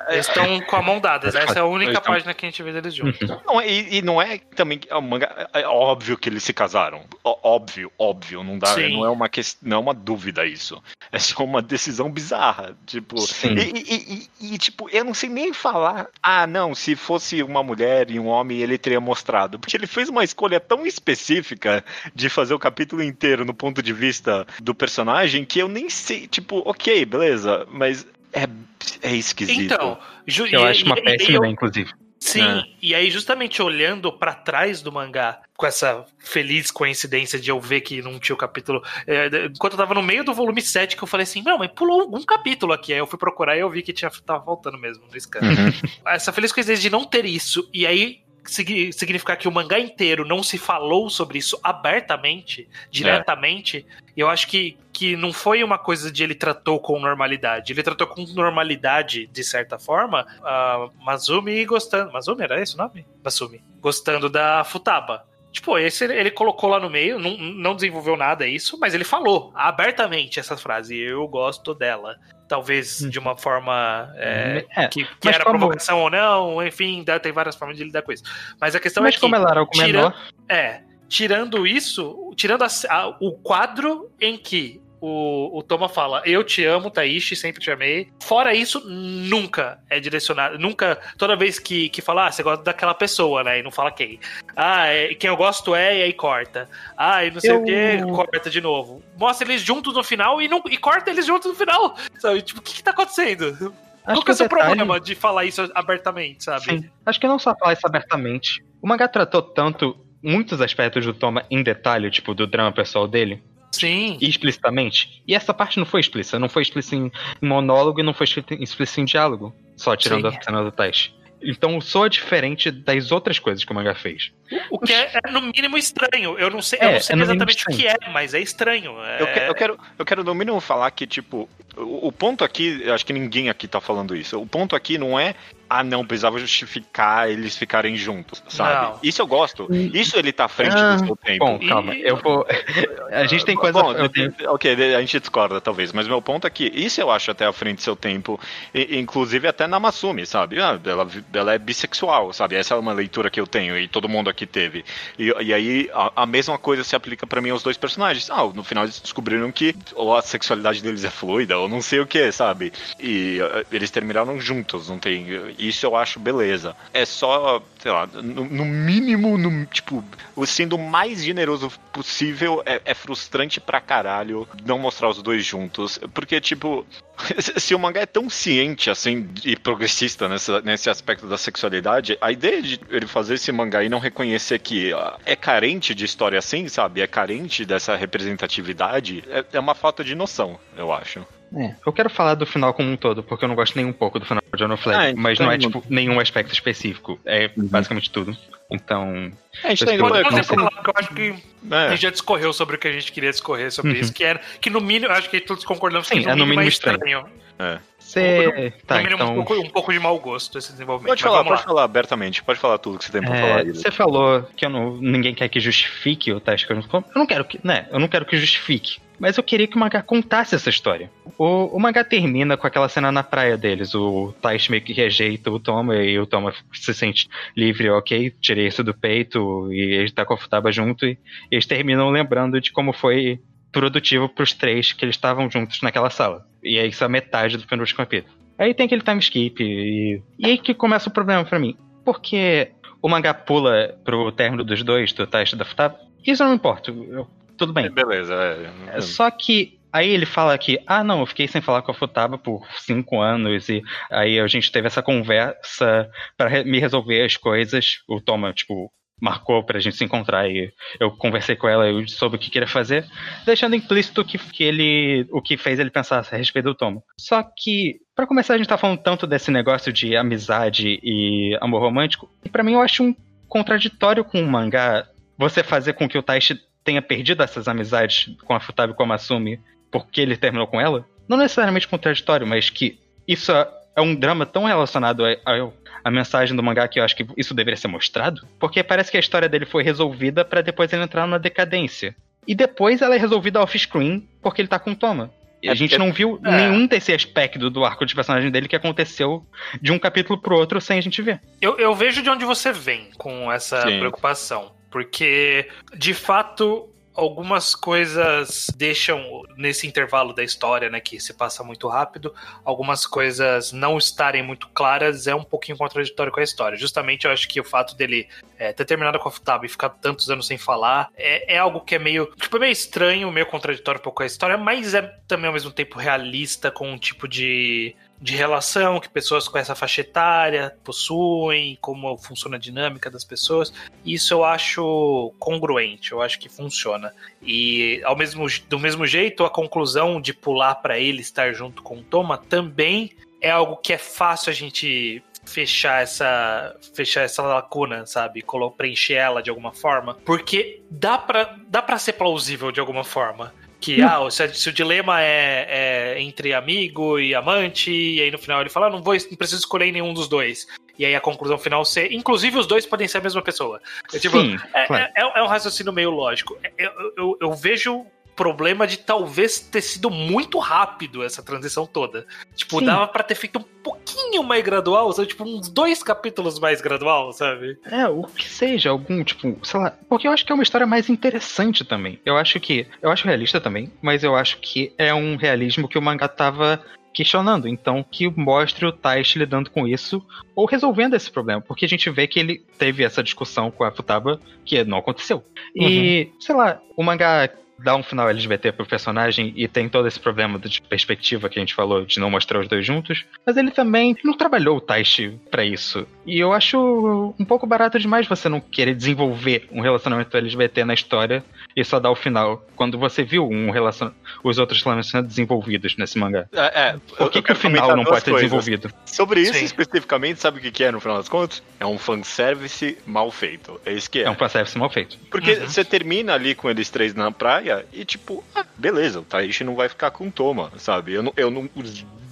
Eles estão com a mão dada. Essa é a única Eles tão- página que a gente vê deles juntos. Não, é- e, e não é também é um mangá, é óbvio que eles se casaram. Óbvio, óbvio, não dá, Sim. não é uma ques- não é uma dúvida isso. É só uma decisão bizarra, tipo, Sim. e, e- e- e, tipo, eu não sei nem falar. Ah, não, se fosse uma mulher e um homem, ele teria mostrado, porque ele fez uma escolha tão específica de fazer o capítulo inteiro no ponto de vista do personagem que eu nem sei, tipo, OK, beleza, mas é é esquisito. Então, ju- eu e- acho uma e- e- péssima eu- ideia, inclusive. Sim, É. e aí justamente olhando pra trás do mangá, com essa feliz coincidência de eu ver que não tinha o capítulo. é, enquanto eu tava no meio do volume 7, que eu falei assim, não, mas pulou um capítulo aqui. Aí eu fui procurar e eu vi que tinha, tava faltando mesmo no scan. Uhum. Essa feliz coincidência de não ter isso, e aí significar que o mangá inteiro não se falou sobre isso abertamente, diretamente, eu acho que, que não foi uma coisa de ele tratou com normalidade. Ele tratou com normalidade, de certa forma, a Mazumi gostando. Mazumi era esse o nome? Masumi. Gostando da Futaba. Tipo, esse ele, colocou lá no meio, não, não desenvolveu nada isso, mas ele falou abertamente essa frase. Eu gosto dela. Talvez de uma forma é, É, que, que era como- provocação ou não, enfim, dá- tem várias formas de lidar com isso. Mas a questão mas é que. como ela era tira- menor, É, tirando isso, tirando a- a- o quadro em que o, o Toma fala, eu te amo, Taishi, sempre te amei. Fora isso, nunca é direcionado. Nunca, toda vez que, que fala, ah, você gosta daquela pessoa, né? E não fala quem. Ah, é- quem eu gosto é, e aí corta. Ah, e não sei Eu- o que, corta de novo. Mostra eles juntos no final e, não, e corta eles juntos no final. Sabe? Tipo, o que, que tá acontecendo? acho Qual que é o o seu detalhe- problema de falar isso abertamente, sabe? Sim. Acho que não só falar isso abertamente. O mangá tratou tanto muitos aspectos do Toma em detalhe, tipo, do drama pessoal dele, Sim. explicitamente. E essa parte não foi explícita. Não foi explícita em monólogo e não foi explícita em diálogo. Só tirando Sim. a cena do teste. Então soa diferente das outras coisas que o mangá fez. O que é, é, no mínimo estranho. Eu não sei, É, eu não sei é no mínimo exatamente o que é, mas é estranho. É- Eu, que- eu quero, eu quero no mínimo falar que, tipo, o, o ponto aqui, eu acho que ninguém aqui tá falando isso. O ponto aqui não é, ah, não, precisava justificar eles ficarem juntos, sabe? Não. Isso eu gosto. Isso ele tá à frente Ah, do seu tempo. Bom, E- calma. Eu vou. A gente tem coisa. Bom, eu tenho- ok, a gente discorda talvez, mas meu ponto é que isso eu acho até à frente do seu tempo, e- inclusive até na Masumi, sabe? Ah, ela, ela é bissexual, sabe? Essa é uma leitura que eu tenho e todo mundo aqui teve. E, e aí a, a mesma coisa se aplica pra mim aos dois personagens. Ah, no final eles descobriram que ou a sexualidade deles é fluida ou não sei o que, sabe? E eh, eles terminaram juntos, não tem. Isso eu acho beleza. É só, sei lá, no, no mínimo, no, tipo, sendo o mais generoso possível é, é frustrante pra caralho não mostrar os dois juntos. Porque, tipo, se o mangá é tão ciente, assim, e progressista nessa, nesse aspecto da sexualidade, a ideia de ele fazer esse mangá e não reconhecer que ah, é carente de história assim, sabe? É carente dessa representatividade, é, é uma falta de noção, eu acho. É, eu quero falar do final como um todo, porque eu não gosto nem um pouco do final de Ono Flag, Ah, então mas não é, tipo, nenhum aspecto específico. É basicamente tudo. Então. A gente tá Podemos não falar sei. que eu acho que a É. gente já discorreu sobre o que a gente queria discorrer sobre Uhum. isso, que era que no mínimo, acho que todos concordamos Sim, que no, é no mínimo, mínimo é estranho. Você. Tá, mínimo então. um, pouco, um pouco de mau gosto esse desenvolvimento. Pode falar, pode lá. falar abertamente, pode falar tudo que você tem pra É, falar. Você falou que eu não, ninguém quer que justifique o teste que eu não Eu não quero que. Né, eu não quero que justifique. Mas eu queria que o mangá contasse essa história. O, o mangá termina com aquela cena na praia deles. O Taishi meio que rejeita o Toma e o Toma se sente livre, ok, tirei isso do peito e ele tá com a Futaba junto. E eles terminam lembrando de como foi produtivo pros três que eles estavam juntos naquela sala. E é isso a metade do penúltimo capítulo. Aí tem aquele time skip e, e aí que começa o problema pra mim. Porque o mangá pula pro término dos dois, do Taishi e da Futaba. Isso não importa. eu- tudo bem. Beleza, é. É, Só que aí ele fala que, ah, não, eu fiquei sem falar com a Futaba por cinco anos e aí a gente teve essa conversa pra re- me resolver as coisas. O Toma, tipo, marcou pra gente se encontrar e eu conversei com ela e soube o que queria fazer, deixando implícito que, que ele, o que fez ele pensar a respeito do Toma. Só que, pra começar, a gente tá falando tanto desse negócio de amizade e amor romântico, e pra mim eu acho um contraditório com o mangá você fazer com que o Taishi tenha perdido essas amizades com a Futaba e com a Masumi porque ele terminou com ela, não necessariamente contraditório, mas que isso é é um drama tão relacionado a, a, a mensagem do mangá que eu acho que isso deveria ser mostrado, porque parece que a história dele foi resolvida pra depois ele entrar na decadência. E depois ela é resolvida off-screen porque ele tá com o Toma. E a É gente não viu É. nenhum desse aspecto do arco de personagem dele que aconteceu de um capítulo pro outro sem a gente ver. Eu, eu vejo de onde você vem com essa Sim. preocupação. Porque, de fato, algumas coisas deixam, nesse intervalo da história, né, que se passa muito rápido, algumas coisas não estarem muito claras é um pouquinho contraditório com a história. Justamente eu acho que o fato dele é, ter terminado com a Futaba e ficar tantos anos sem falar é, é algo que é meio, tipo, é meio estranho, meio contraditório um pouco com a história, mas é também ao mesmo tempo realista com um tipo de de relação que pessoas com essa faixa etária possuem, como funciona a dinâmica das pessoas. Isso eu acho congruente, eu acho que funciona. E ao mesmo, do mesmo jeito, a conclusão de pular para ele estar junto com o Toma também é algo que é fácil a gente fechar essa fechar essa lacuna, sabe? Preencher ela de alguma forma, porque dá pra, dá pra ser plausível de alguma forma. Que, ah, se, se o dilema é, é entre amigo e amante, e aí no final ele fala, ah, não, vou, não preciso escolher nenhum dos dois. E aí a conclusão final ser, inclusive os dois podem ser a mesma pessoa. É, tipo, Sim, é, claro. é- é um raciocínio meio lógico. É, Eu, eu, eu vejo problema de talvez ter sido muito rápido essa transição toda. Tipo, Sim. dava pra ter feito um pouquinho mais gradual, sabe? Tipo, uns dois capítulos mais gradual, sabe? É, o que seja, algum, tipo, sei lá. Porque eu acho que é uma história mais interessante também. Eu acho que. Eu acho realista também, mas eu acho que é um realismo que o mangá tava questionando. Então, que mostre o Taishi lidando com isso ou resolvendo esse problema. Porque a gente vê que ele teve essa discussão com a Futaba que não aconteceu. E, sei lá, o mangá dá um final LGBT pro personagem e tem todo esse problema de perspectiva que a gente falou de não mostrar os dois juntos, mas ele também não trabalhou o Taishi pra isso. E eu acho um pouco barato demais você não querer desenvolver um relacionamento LGBT na história e só dar o final quando você viu um relacion... os outros relacionamentos desenvolvidos nesse mangá. É, é, Por que, que o final não pode ser coisas. desenvolvido? Sobre isso Sim. especificamente, sabe o que que é no final das contas? É um fanservice mal feito. É isso que é. É um fanservice mal feito. Porque Uhum. você termina ali com eles três na praia e tipo, ah, beleza, o Taishi não vai ficar com o Toma, sabe? Eu não, eu não,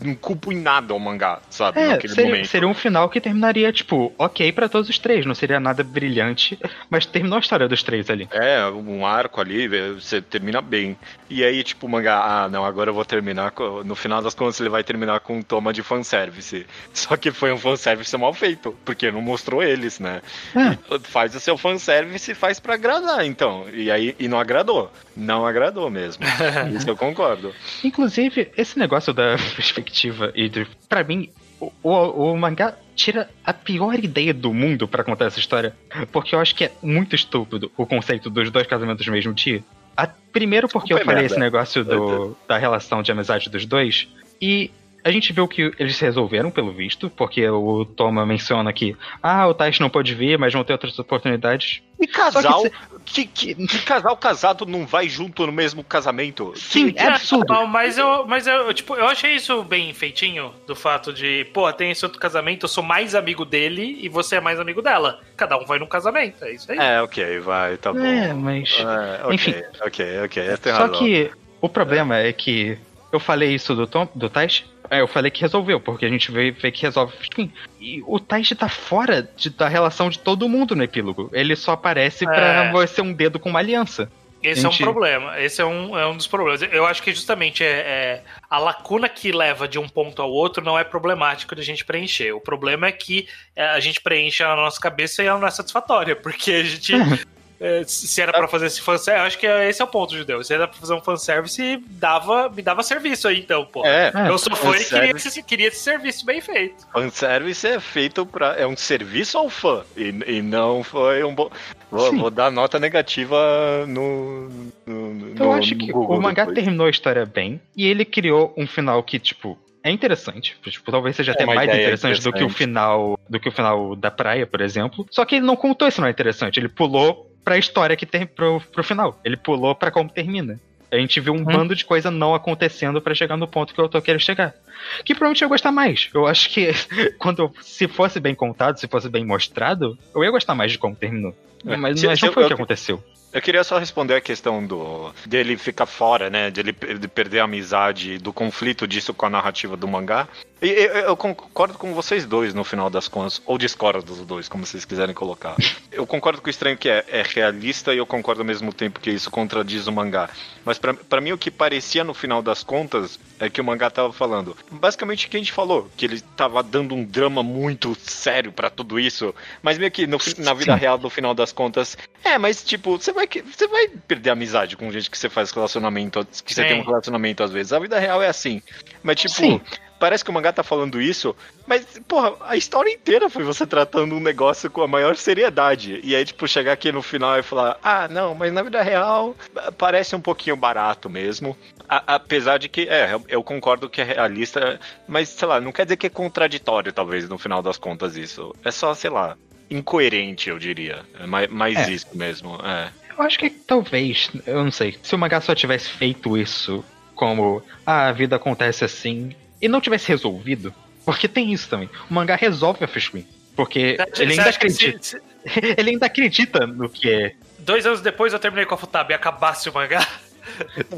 não culpo em nada o mangá, sabe? É, Naquele seria, momento. seria um final que terminaria, tipo, ok pra todos os três, não seria nada brilhante, mas terminou a história dos três ali. É, um arco ali, você termina bem. E aí, tipo, o mangá, ah, não, agora eu vou terminar. com- No final das contas, ele vai terminar com um toma de fanservice. Só que foi um fanservice mal feito, porque não mostrou eles, né? É. Faz o seu fanservice e faz pra agradar, então. E aí, e não agradou. Não agradou mesmo. Isso eu concordo. Inclusive, esse negócio da perspectiva e de, pra mim, o, o, o mangá tira a pior ideia do mundo pra contar essa história, porque eu acho que é muito estúpido o conceito dos dois casamentos no mesmo dia. A- primeiro porque eu Desculpa, falei merda. esse negócio do, da relação de amizade dos dois, e a gente viu que eles se resolveram, pelo visto, porque o Toma menciona que, ah, o Taishi não pode vir, mas vão ter outras oportunidades. E casal, que, que, que casal casado não vai junto no mesmo casamento? Sim, é absurdo. Não, mas eu, mas eu, tipo, eu achei isso bem feitinho, do fato de, pô, tem esse outro casamento, eu sou mais amigo dele e você é mais amigo dela. Cada um vai num casamento, é isso aí. É, ok, vai, tá bom. É, mas. É, ok, Enfim. ok, ok, tem Só razão. que o problema é que eu falei isso do Tom, do Taishi, é, eu falei que resolveu, porque a gente vê, vê que resolve fim. E o Taishi tá fora de- da relação de todo mundo no epílogo. Ele só aparece pra É. você um dedo com uma aliança. Esse é Gente. um problema. Esse é um, é um dos problemas. Eu acho que justamente é, é a lacuna que leva de um ponto ao outro não é problemático de a gente preencher. O problema é que é, a gente preenche a nossa cabeça e ela não é satisfatória, porque a gente. é, se era pra fazer esse fanservice, eu acho que esse é o ponto, judeu. Se era pra fazer um fanservice, dava, me dava serviço aí, então, pô. É, Eu sou fã e queria esse, queria esse serviço bem feito. Fanservice é feito pra. É um serviço ao fã. E, e não foi um bom. Vou, vou dar nota negativa no. no Eu no- acho no que Google o mangá depois. terminou a história bem, e ele criou um final que, tipo, é interessante. Tipo, talvez seja É até mais ideia interessante, do que o interessante. final do que o final da praia, por exemplo. Só que ele não contou esse final interessante, ele pulou pra história que tem pro, pro final. Ele pulou pra como termina. A gente viu um bando de coisa não acontecendo pra chegar no ponto que eu tô querendo chegar. Que provavelmente eu ia gostar mais. Eu acho que quando se fosse bem contado, se fosse bem mostrado, eu ia gostar mais de como terminou. É, Mas, mas não foi eu- o que aconteceu. Eu queria só responder a questão do dele ficar fora, né? De ele de perder a amizade, do conflito disso com a narrativa do mangá. Eu, eu concordo com vocês dois no final das contas, ou discordo dos dois, como vocês quiserem colocar. Eu concordo com o estranho que é, é realista e eu concordo ao mesmo tempo que isso contradiz o mangá. Mas pra pra mim o que parecia no final das contas é que o mangá tava falando. Basicamente o que a gente falou, que ele tava dando um drama muito sério pra tudo isso, mas meio que no na vida real, no final das contas, é, mas tipo, você vai, você vai perder a amizade com gente que você faz relacionamento, que você Sim. tem um relacionamento às vezes. A vida real é assim. Mas tipo, Sim. Parece que o mangá tá falando isso, mas, porra, a história inteira foi você tratando um negócio com a maior seriedade. E aí, tipo, chegar aqui no final e falar, ah, não, mas na vida real parece um pouquinho barato mesmo. A- apesar de que, é, eu- concordo que é realista, mas, sei lá, não quer dizer que é contraditório, talvez, no final das contas, isso. É só, sei lá, incoerente, eu diria. É mais, mais É. isso mesmo, é. Eu acho que talvez, eu não sei, se o mangá só tivesse feito isso como ah, a vida acontece assim e não tivesse resolvido, porque tem isso também. O mangá resolve a Fishwin. Porque Você ele ainda que se- acredita. se- Ele ainda acredita no que é. dois anos depois eu terminei com a Futab e acabasse o mangá.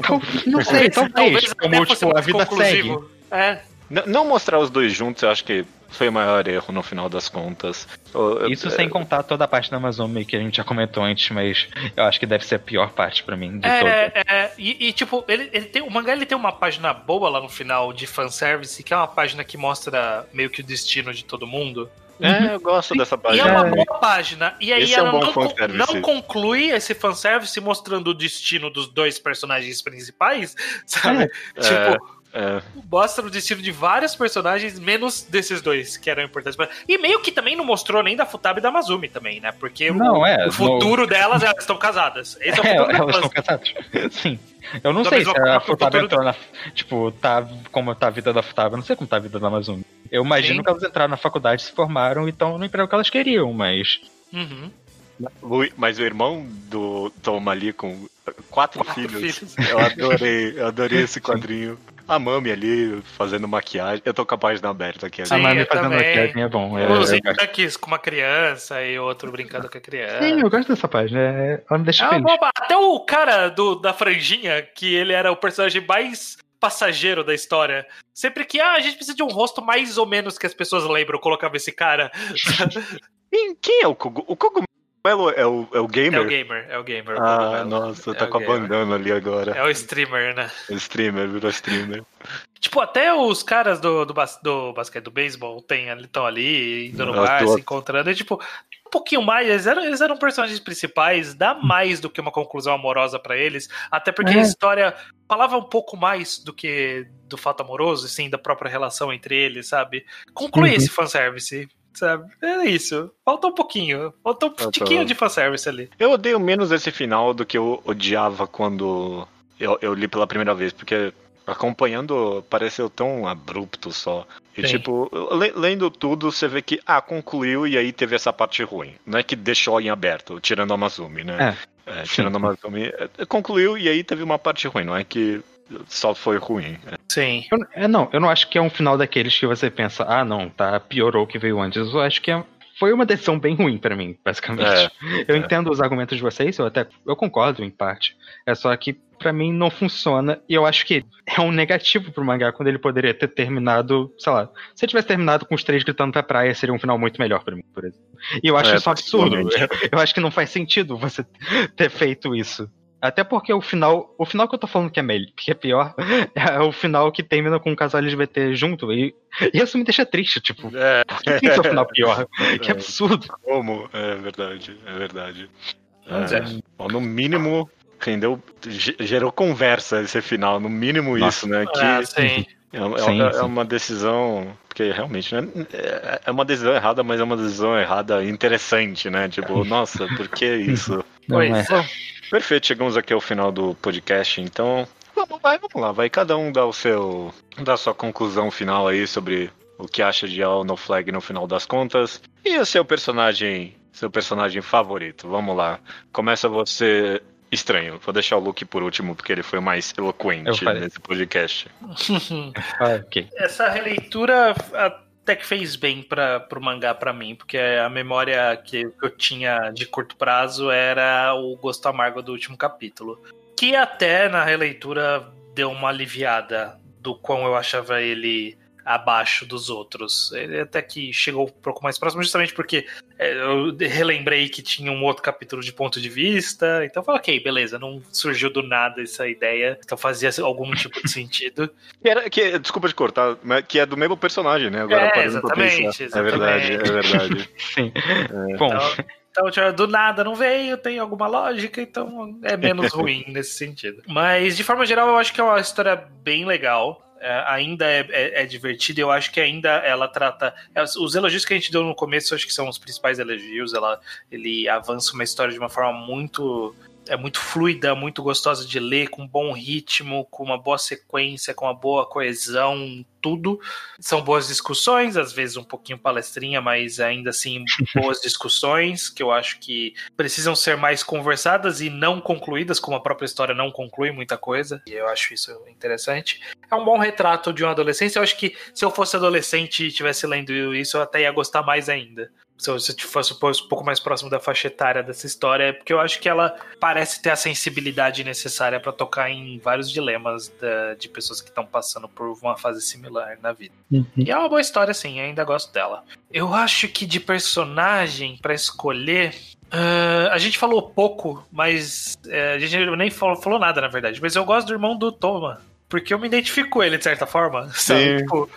Tal- Não sei, talvez. até Como tipo, a vida segue. conclusivo. É. N- não mostrar os dois juntos, eu acho que foi o maior erro no final das contas. Eu- Isso é, sem contar toda a parte da Amazônia que a gente já comentou antes, mas eu acho que deve ser a pior parte pra mim de toda. É, é, e, e, tipo, ele, ele tem, o mangá ele tem uma página boa lá no final de fanservice, que é uma página que mostra meio que o destino de todo mundo. É, eu gosto dessa E é página. uma boa página. E aí Esse é ela um bom não, con- não conclui esse fanservice mostrando o destino dos dois personagens principais, sabe? Tipo, É, mostra o destino de vários personagens, menos desses dois, que eram importantes. pra- E meio que também não mostrou nem da Futaba e da Mazumi também, né? Porque Não, o, é, o futuro delas, elas estão casadas. Esse é o É, futuro elas delas. estão casadas. Sim. Eu não Da sei se a Futaba entrou na. Tipo, tá como tá a vida da Futaba. Eu não sei como tá a vida da Amazônia. Eu imagino Sim. que elas entraram na faculdade, se formaram e estão no emprego que elas queriam, mas. Uhum. o- mas o irmão do Tom ali com quatro, Quatro filhos, filhos. eu adorei, eu adorei esse quadrinho. A Mami ali fazendo maquiagem. Eu tô com a página aberta aqui. a Sim, Mami eu fazendo também. maquiagem é bom. É, Os eu gosto. tanques com uma criança e outro brincando com a criança. Sim, eu gosto dessa página. é- Ela me deixa É feliz. boba. Até o cara do, da franjinha, que ele era o personagem mais passageiro da história. Sempre que ah, a gente precisa de um rosto mais ou menos que as pessoas lembram, eu colocava esse cara. Quem, quem é o Cogumelo? O Cogumelo é o, é o É gamer? o gamer, é o gamer. o Ah, cogumelo. nossa, É tá o com a bandana ali agora. É o streamer, né? O streamer, virou streamer. Tipo, até os caras do, do, bas- do basquete do beisebol estão ali, indo no bar, tô- se encontrando. E, tipo, um pouquinho mais, eles eram, eles eram personagens principais, dá mais do que uma conclusão amorosa pra eles. Até porque É. a história falava um pouco mais do que do fato amoroso, e sim da própria relação entre eles, sabe? Conclui Uhum. esse fanservice. Sabe? É isso. Falta um pouquinho. Falta um Faltou. tiquinho de fanservice ali. Eu odeio menos esse final do que eu odiava quando eu, eu li pela primeira vez, porque acompanhando pareceu tão abrupto só. E Sim. tipo, le- lendo tudo, você vê que, ah, concluiu e aí teve essa parte ruim. Não é que deixou em aberto, tirando a Mazumi, né? É, tirando a Mazumi, é, concluiu e aí teve uma parte ruim, não é que só foi ruim. É. Sim. Eu, é, não, eu não acho que é um final daqueles que você pensa, ah, não, tá, piorou o que veio antes. Eu acho que é- foi uma decisão bem ruim pra mim, basicamente. eu é. entendo os argumentos de vocês, eu até eu concordo em parte. É só que pra mim não funciona e eu acho que é um negativo pro mangá quando ele poderia ter terminado, sei lá, se ele tivesse terminado com os três gritando pra praia, seria um final muito melhor pra mim, por exemplo. E eu acho É, isso um absurdo. Possivelmente. eu acho que não faz sentido você ter feito isso. Até porque o final, o final que eu tô falando que é melhor, que é pior, é o final que termina com um casal LGBT junto. E isso me deixa triste, tipo, É, por que tem que ser o final pior? Que É. absurdo. como? É verdade, é verdade. Vamos É, ver. bom, no mínimo, rendeu, ge- gerou conversa esse final, no mínimo Nossa. isso, né? Que Ah, sim. é, é- Sim, é sim. uma decisão, porque realmente né, é- é uma decisão errada, mas é uma decisão errada interessante, né? Tipo, nossa, por que isso? Não Pois. é. Perfeito, chegamos aqui ao final do podcast, então vamos, vai, vamos lá, vai cada um dar o seu, dar a sua conclusão final aí sobre o que acha de All No Flag no final das contas e o seu personagem, seu personagem favorito. Vamos lá, começa você, Estranho. Vou deixar o Luke por último, porque ele foi o mais eloquente nesse podcast. Ah, ok. Essa releitura até que fez bem para pro mangá pra mim, porque a memória que, que eu tinha de curto prazo era o gosto amargo do último capítulo. Que até na releitura deu uma aliviada do quão eu achava ele abaixo dos outros. Ele até que chegou um pouco mais próximo, justamente porque é, eu relembrei que tinha um outro capítulo de ponto de vista. Então eu falei, ok, beleza, não surgiu do nada essa ideia. Então fazia algum tipo de sentido. Que era, que, desculpa te cortar, mas que é do mesmo personagem, né? Agora É, parando pra exatamente. É verdade, é verdade. Sim. Bom, Então, então, tipo, do nada não veio, tem alguma lógica, então é menos ruim nesse sentido. Mas, de forma geral, eu acho que é uma história bem legal. É, ainda é, é, é divertida, eu acho que ainda ela trata. é, Os elogios que a gente deu no começo, acho que são os principais elogios. Ela, ele avança uma história de uma forma muito. É muito fluida, muito gostosa de ler, com bom ritmo, com uma boa sequência, com uma boa coesão, tudo. São boas discussões, às vezes um pouquinho palestrinha, mas ainda assim boas discussões, que eu acho que precisam ser mais conversadas e não concluídas, como a própria história não conclui muita coisa, e eu acho isso interessante. É um bom retrato de uma adolescência. Eu acho que se eu fosse adolescente e estivesse lendo isso, eu até ia gostar mais ainda. Se eu, eu fosse um pouco mais próximo da faixa etária dessa história, porque eu acho que ela parece ter a sensibilidade necessária para tocar em vários dilemas da- de pessoas que estão passando por uma fase similar na vida. E é uma boa história, sim, ainda gosto dela. Eu acho que de personagem pra escolher. ah, a gente falou pouco, mas é, a gente nem falou, falou nada, na verdade. Mas eu gosto do irmão do Toma. Porque eu me identifico com ele, de certa forma. Sabe? Sim. Tipo,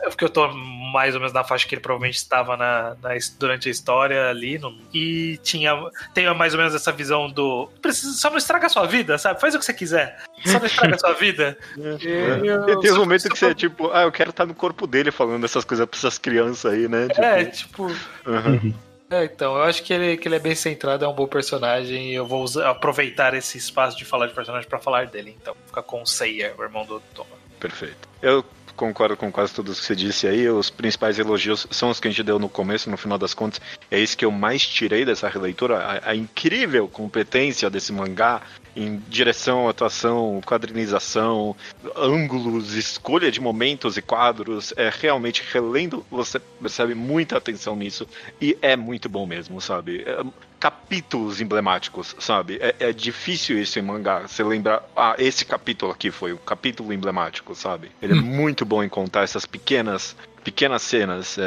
é porque eu tô mais ou menos na faixa que ele provavelmente estava na, na- durante a história ali. não- e tinha, tem mais ou menos essa visão do. Precisa, só não estraga a sua vida, sabe? Faz o que você quiser. Só não estraga a sua vida. Eu- Tem, momentos que você é tipo, ah, eu quero estar no corpo dele falando essas coisas pra essas crianças aí, né? Tipo, É, tipo. aham. É, então, eu acho que ele, que ele é bem centrado, é um bom personagem e eu vou usar- aproveitar esse espaço de falar de personagem pra falar dele. Então, fica com o Seiya, o irmão do Toma. Perfeito. Eu concordo com quase tudo que você disse aí. Os principais elogios são os que a gente deu no começo, no final das contas. É isso que eu mais tirei dessa releitura. A, a incrível competência desse mangá em direção, atuação, quadrinização, ângulos, escolha de momentos e quadros. É realmente relendo, você percebe muita atenção nisso. E é muito bom mesmo, sabe? É, capítulos emblemáticos, sabe? É, é difícil isso em mangá. Você lembrar, ah, esse capítulo aqui foi o capítulo emblemático, sabe? Ele é muito bom em contar essas pequenas pequenas cenas, é,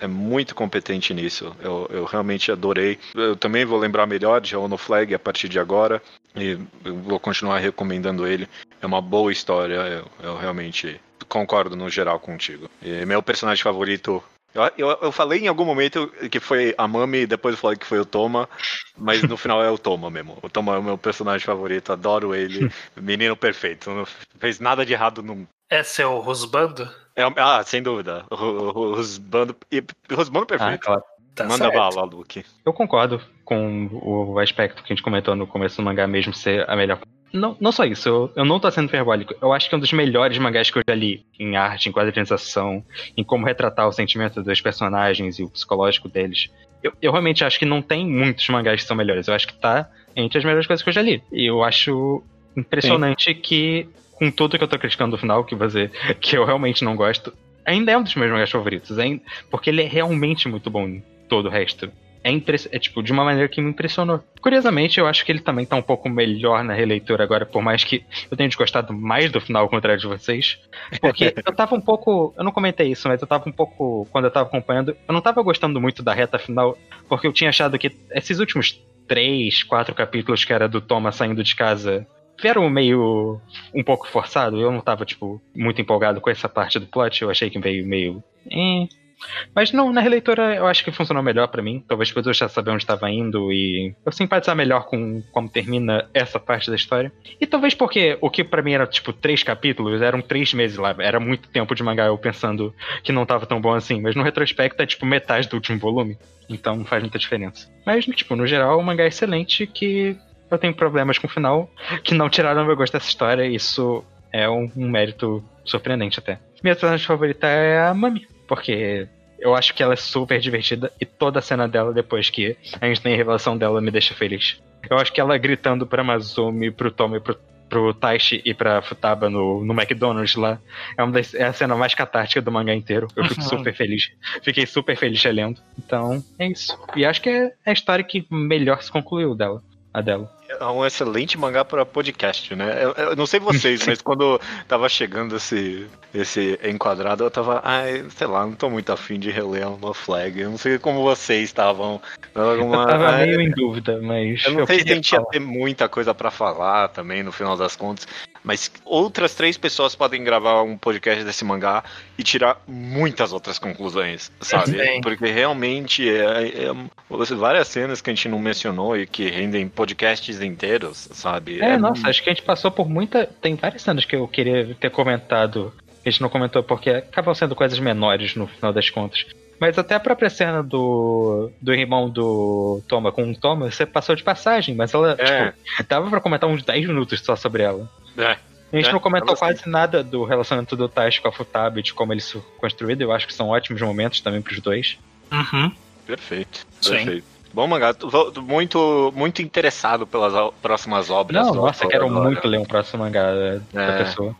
é- é muito competente nisso. Eu, eu realmente adorei. Eu também vou lembrar melhor de Ono Flag a partir de agora e vou continuar recomendando ele. É uma boa história. Eu, eu realmente concordo no geral contigo. E meu personagem favorito eu, eu, eu falei em algum momento que foi a Mami, depois eu falei que foi o Toma, mas no final é o Toma mesmo. O Toma é o meu personagem favorito, adoro ele. Menino perfeito, não fez nada de errado num. É seu Rosbando? É, ah, sem dúvida. Rosbando. Rosbando ah, perfeito. claro. Tá Manda certo. bala, Luke. Eu concordo com o aspecto que a gente comentou no começo do mangá mesmo ser a melhor. Não, não só isso, eu, eu não tô sendo hiperbólico. Eu acho que é um dos melhores mangás que eu já li em arte, em quadrinização, em como retratar o sentimento dos personagens e o psicológico deles. Eu, eu realmente acho que não tem muitos mangás que são melhores. Eu acho que tá entre as melhores coisas que eu já li. E eu acho impressionante que, com tudo que eu tô criticando no final, que você, que eu realmente não gosto, ainda é um dos meus mangás favoritos. ainda- porque ele é realmente muito bom em todo o resto. É, impress- é, tipo, de uma maneira que me impressionou. Curiosamente, eu acho que ele também tá um pouco melhor na releitura agora, por mais que eu tenha desgostado mais do final, ao contrário de vocês. Porque eu tava um pouco. Eu não comentei isso, mas eu tava um pouco. Quando eu tava acompanhando, eu não tava gostando muito da reta final, porque eu tinha achado que esses últimos três, quatro capítulos que era do Thomas saindo de casa vieram meio. um pouco forçado. Eu não tava, tipo, muito empolgado com essa parte do plot. Eu achei que veio meio. eh. Mas não, na releitura eu acho que funcionou melhor pra mim. Talvez por eu já saber onde estava indo e eu simpatizar melhor com como termina essa parte da história. E talvez porque o que pra mim era tipo três capítulos, eram três meses lá. Era muito tempo de mangá eu pensando que não tava tão bom assim. Mas no retrospecto é tipo metade do último volume. Então não faz muita diferença. Mas, tipo, no geral, o mangá é excelente que eu tenho problemas com o final que não tiraram meu gosto dessa história. Isso é um, um mérito surpreendente até. Minha personagem favorita é a Mami, porque eu acho que ela é super divertida e toda a cena dela depois que a gente tem a revelação dela me deixa feliz. Eu acho que ela gritando pra Mazumi, pro Tomo e pro, pro Taishi e pra Futaba no, no McDonald's lá. É, uma das, é a cena mais catártica do mangá inteiro. Eu fico super feliz. Fiquei super feliz relendo. Então, é isso. E acho que é a história que melhor se concluiu dela. A dela. É um excelente mangá para podcast, né? Eu, eu não sei vocês, mas quando tava chegando esse, esse enquadrado, eu tava, ai, sei lá, não tô muito afim de reler uma flag. Eu não sei como vocês estavam. Tava uma- Eu tava meio em dúvida, mas. Eu não sei se a gente ia ter muita coisa pra falar também, no final das contas. Mas outras três pessoas podem gravar um podcast desse mangá e tirar muitas outras conclusões, sabe? Porque realmente é, é- várias cenas que a gente não mencionou e que rendem podcasts inteiros, sabe? É, nossa, acho que a gente passou por muita. Tem várias cenas que eu queria ter comentado. A gente não comentou porque acabam sendo coisas menores no final das contas. Mas até a própria cena do, do irmão do Toma com o Toma, você passou de passagem, mas ela, É. tipo, dava pra comentar uns 10 minutos só sobre ela. É. A gente É, não comentou quase nada do relacionamento do Taishi com a Futaba e de como eles foram construídos. Eu acho que são ótimos momentos também pros dois. Uhum. Perfeito. Sim. Bom, mangá, tô- muito, muito interessado pelas próximas obras. Não, nossa, autor quero muito ler um próximo mangá eh, da É. pessoa.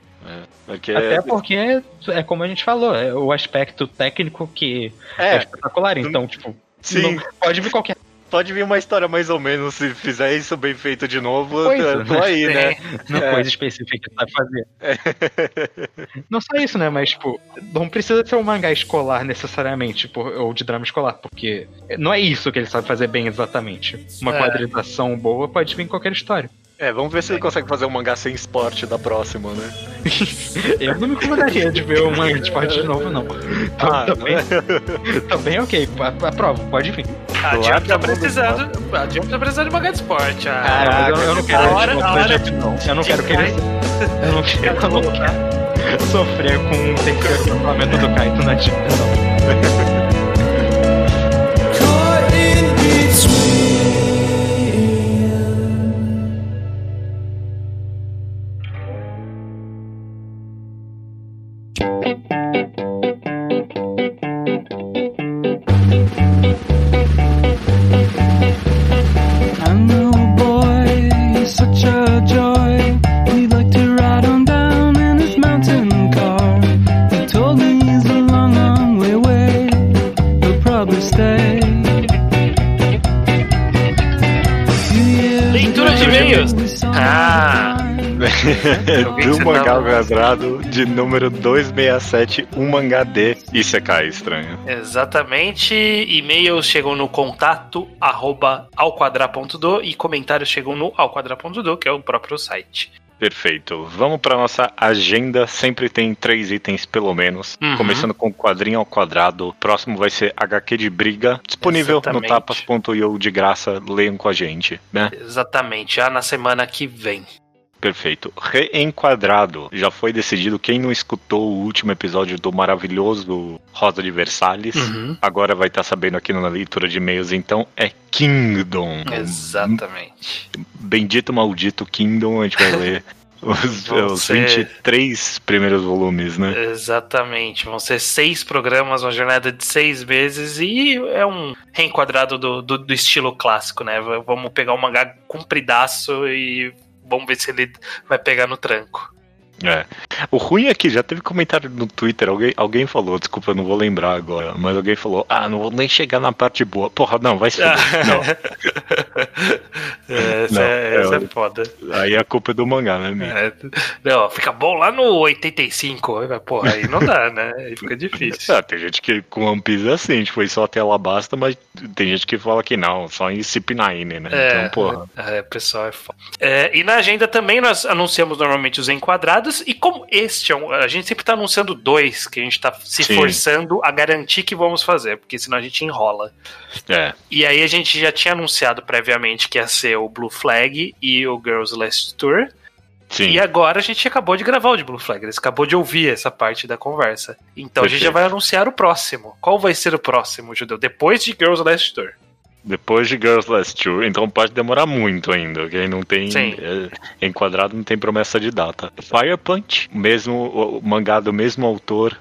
Porque Até porque, é como a gente falou, é o aspecto técnico que é, é, espetacular. Então, tipo, sim, não- pode vir qualquer pode vir uma história mais ou menos, se fizer isso bem feito de novo, Coisa, eu tô aí, né? não É. coisa específica que sabe fazer. Não só isso, né? Mas, tipo, não precisa ser um mangá escolar necessariamente, tipo, ou de drama escolar, porque não é isso que ele sabe fazer bem exatamente. Uma É. quadrilização boa pode vir em qualquer história. É, vamos ver se ele consegue fazer um mangá sem esporte da próxima, né? Eu não me incomodaria de ver um mangá de esporte de novo, não. Então, Ah, também, também ok, a- aprovo, pode vir. A Jump tá é precisando. A Jump tá precisando de mangá de esporte. Ah, mas eu, eu não quero hora- tipo, a hora- projeto, não. Eu não quero que ele. Eu não quero, eu não quero sofrer com um terceiro cancelamento do Kaito na Jump, não. Do você mangá ao quadrado de número 267, um mangá de Isekai estranho. Exatamente. E-mails chegam no contato arroba alquadra.do e comentários chegam no alquadra.do, que é o próprio site. Perfeito. Vamos para nossa agenda. Sempre tem três itens, pelo menos. Uhum. Começando com quadrinho ao quadrado. Próximo vai ser HQ de briga. Disponível Exatamente. no tapas.io de graça. Leiam com a gente, né? Exatamente, já na semana que vem. Perfeito. Reenquadrado. Já foi decidido. Quem não escutou o último episódio do maravilhoso Rosa de Versalhes, Uhum. agora vai estar sabendo aqui na leitura de e-mails. Então é Kingdom. Exatamente. Bendito maldito Kingdom. A gente vai ler os, Vão os ser- 23 primeiros volumes, né? Exatamente. Vão ser seis programas, uma jornada de seis meses e é um reenquadrado do, do, do estilo clássico, né? Vamos pegar um mangá compridaço e vamos ver se ele vai pegar no tranco. É. O ruim é que já teve comentário no Twitter, alguém, alguém falou, desculpa, eu não vou lembrar agora, mas alguém falou, ah, não vou nem chegar na parte boa. Porra, não, vai se fuder. Não, É, essa, Não, é, é, essa é foda. aí a culpa é do mangá, né, minha? É, não, fica bom lá no 85. Aí, Porra, aí não dá, né? Aí fica difícil. Ah, tem gente que com One Piece é assim, foi só até lá basta, mas tem gente que fala que não, só em CP9, né? É, então, porra. É, pessoal, é foda. É, e na agenda também nós anunciamos normalmente os enquadrados, e como este é um. A gente sempre tá anunciando dois, que a gente tá se Sim. forçando a garantir que vamos fazer, porque senão a gente enrola. É, E aí a gente já tinha anunciado previamente que ia ser o Blue Flag e o Girls Last Tour. sim. E agora a gente acabou de gravar o de Blue Flag, eles acabou de ouvir essa parte da conversa. Então a gente já Perfeito. vai anunciar o próximo. Qual vai ser o próximo, Judeu? Depois de Girls Last Tour. Depois de Girls Last Tour, então pode demorar muito ainda. Quem não tem é, enquadrado não tem promessa de data. Fire Punch, mesmo o, mangá do mesmo autor,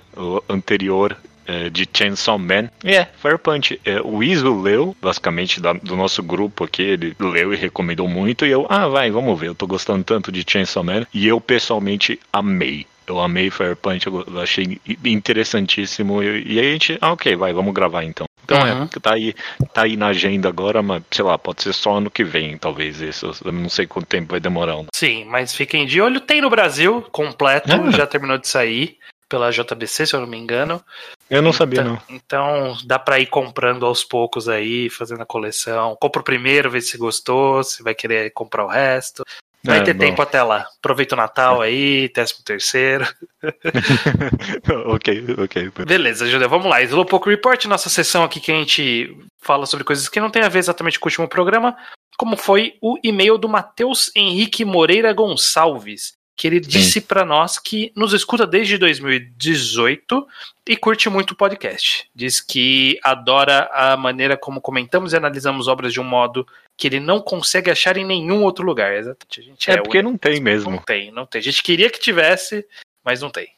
anterior, é, de Chainsaw Man. E é, Fire Punch. É, o Iso leu, basicamente, da- do nosso grupo aqui, ele leu e recomendou muito. E eu, ah, vai, vamos ver, eu tô gostando tanto de Chainsaw Man. E eu, pessoalmente, amei. Eu amei Fire Punch, eu achei interessantíssimo. E, e aí a gente, ah, ok, vai, vamos gravar então. Então Uhum. é, tá aí, tá aí na agenda agora, mas sei lá, pode ser só ano que vem, talvez isso. Eu não sei quanto tempo vai demorar. Sim, mas fiquem de olho. Tem no Brasil, completo, Ah. já terminou de sair pela JBC, se eu não me engano. Eu não sabia, então, não. Então dá pra ir comprando aos poucos aí, fazendo a coleção. Compra o primeiro, vê se gostou, se vai querer comprar o resto. Vai É, ter bom. tempo até lá. Aproveita o Natal aí, décimo terceiro. ok, ok. Beleza, Judeu, vamos lá. Slowpoke Report, nossa sessão aqui que a gente fala sobre coisas que não tem a ver exatamente com o último programa, como foi o e-mail do Matheus Henrique Moreira Gonçalves, que ele disse pra nós que nos escuta desde 2018 e curte muito o podcast. Diz que adora a maneira como comentamos e analisamos obras de um modo que ele não consegue achar em nenhum outro lugar. Exatamente. A gente É porque o- não tem Não mesmo. tem, não tem. A gente queria que tivesse, mas não tem.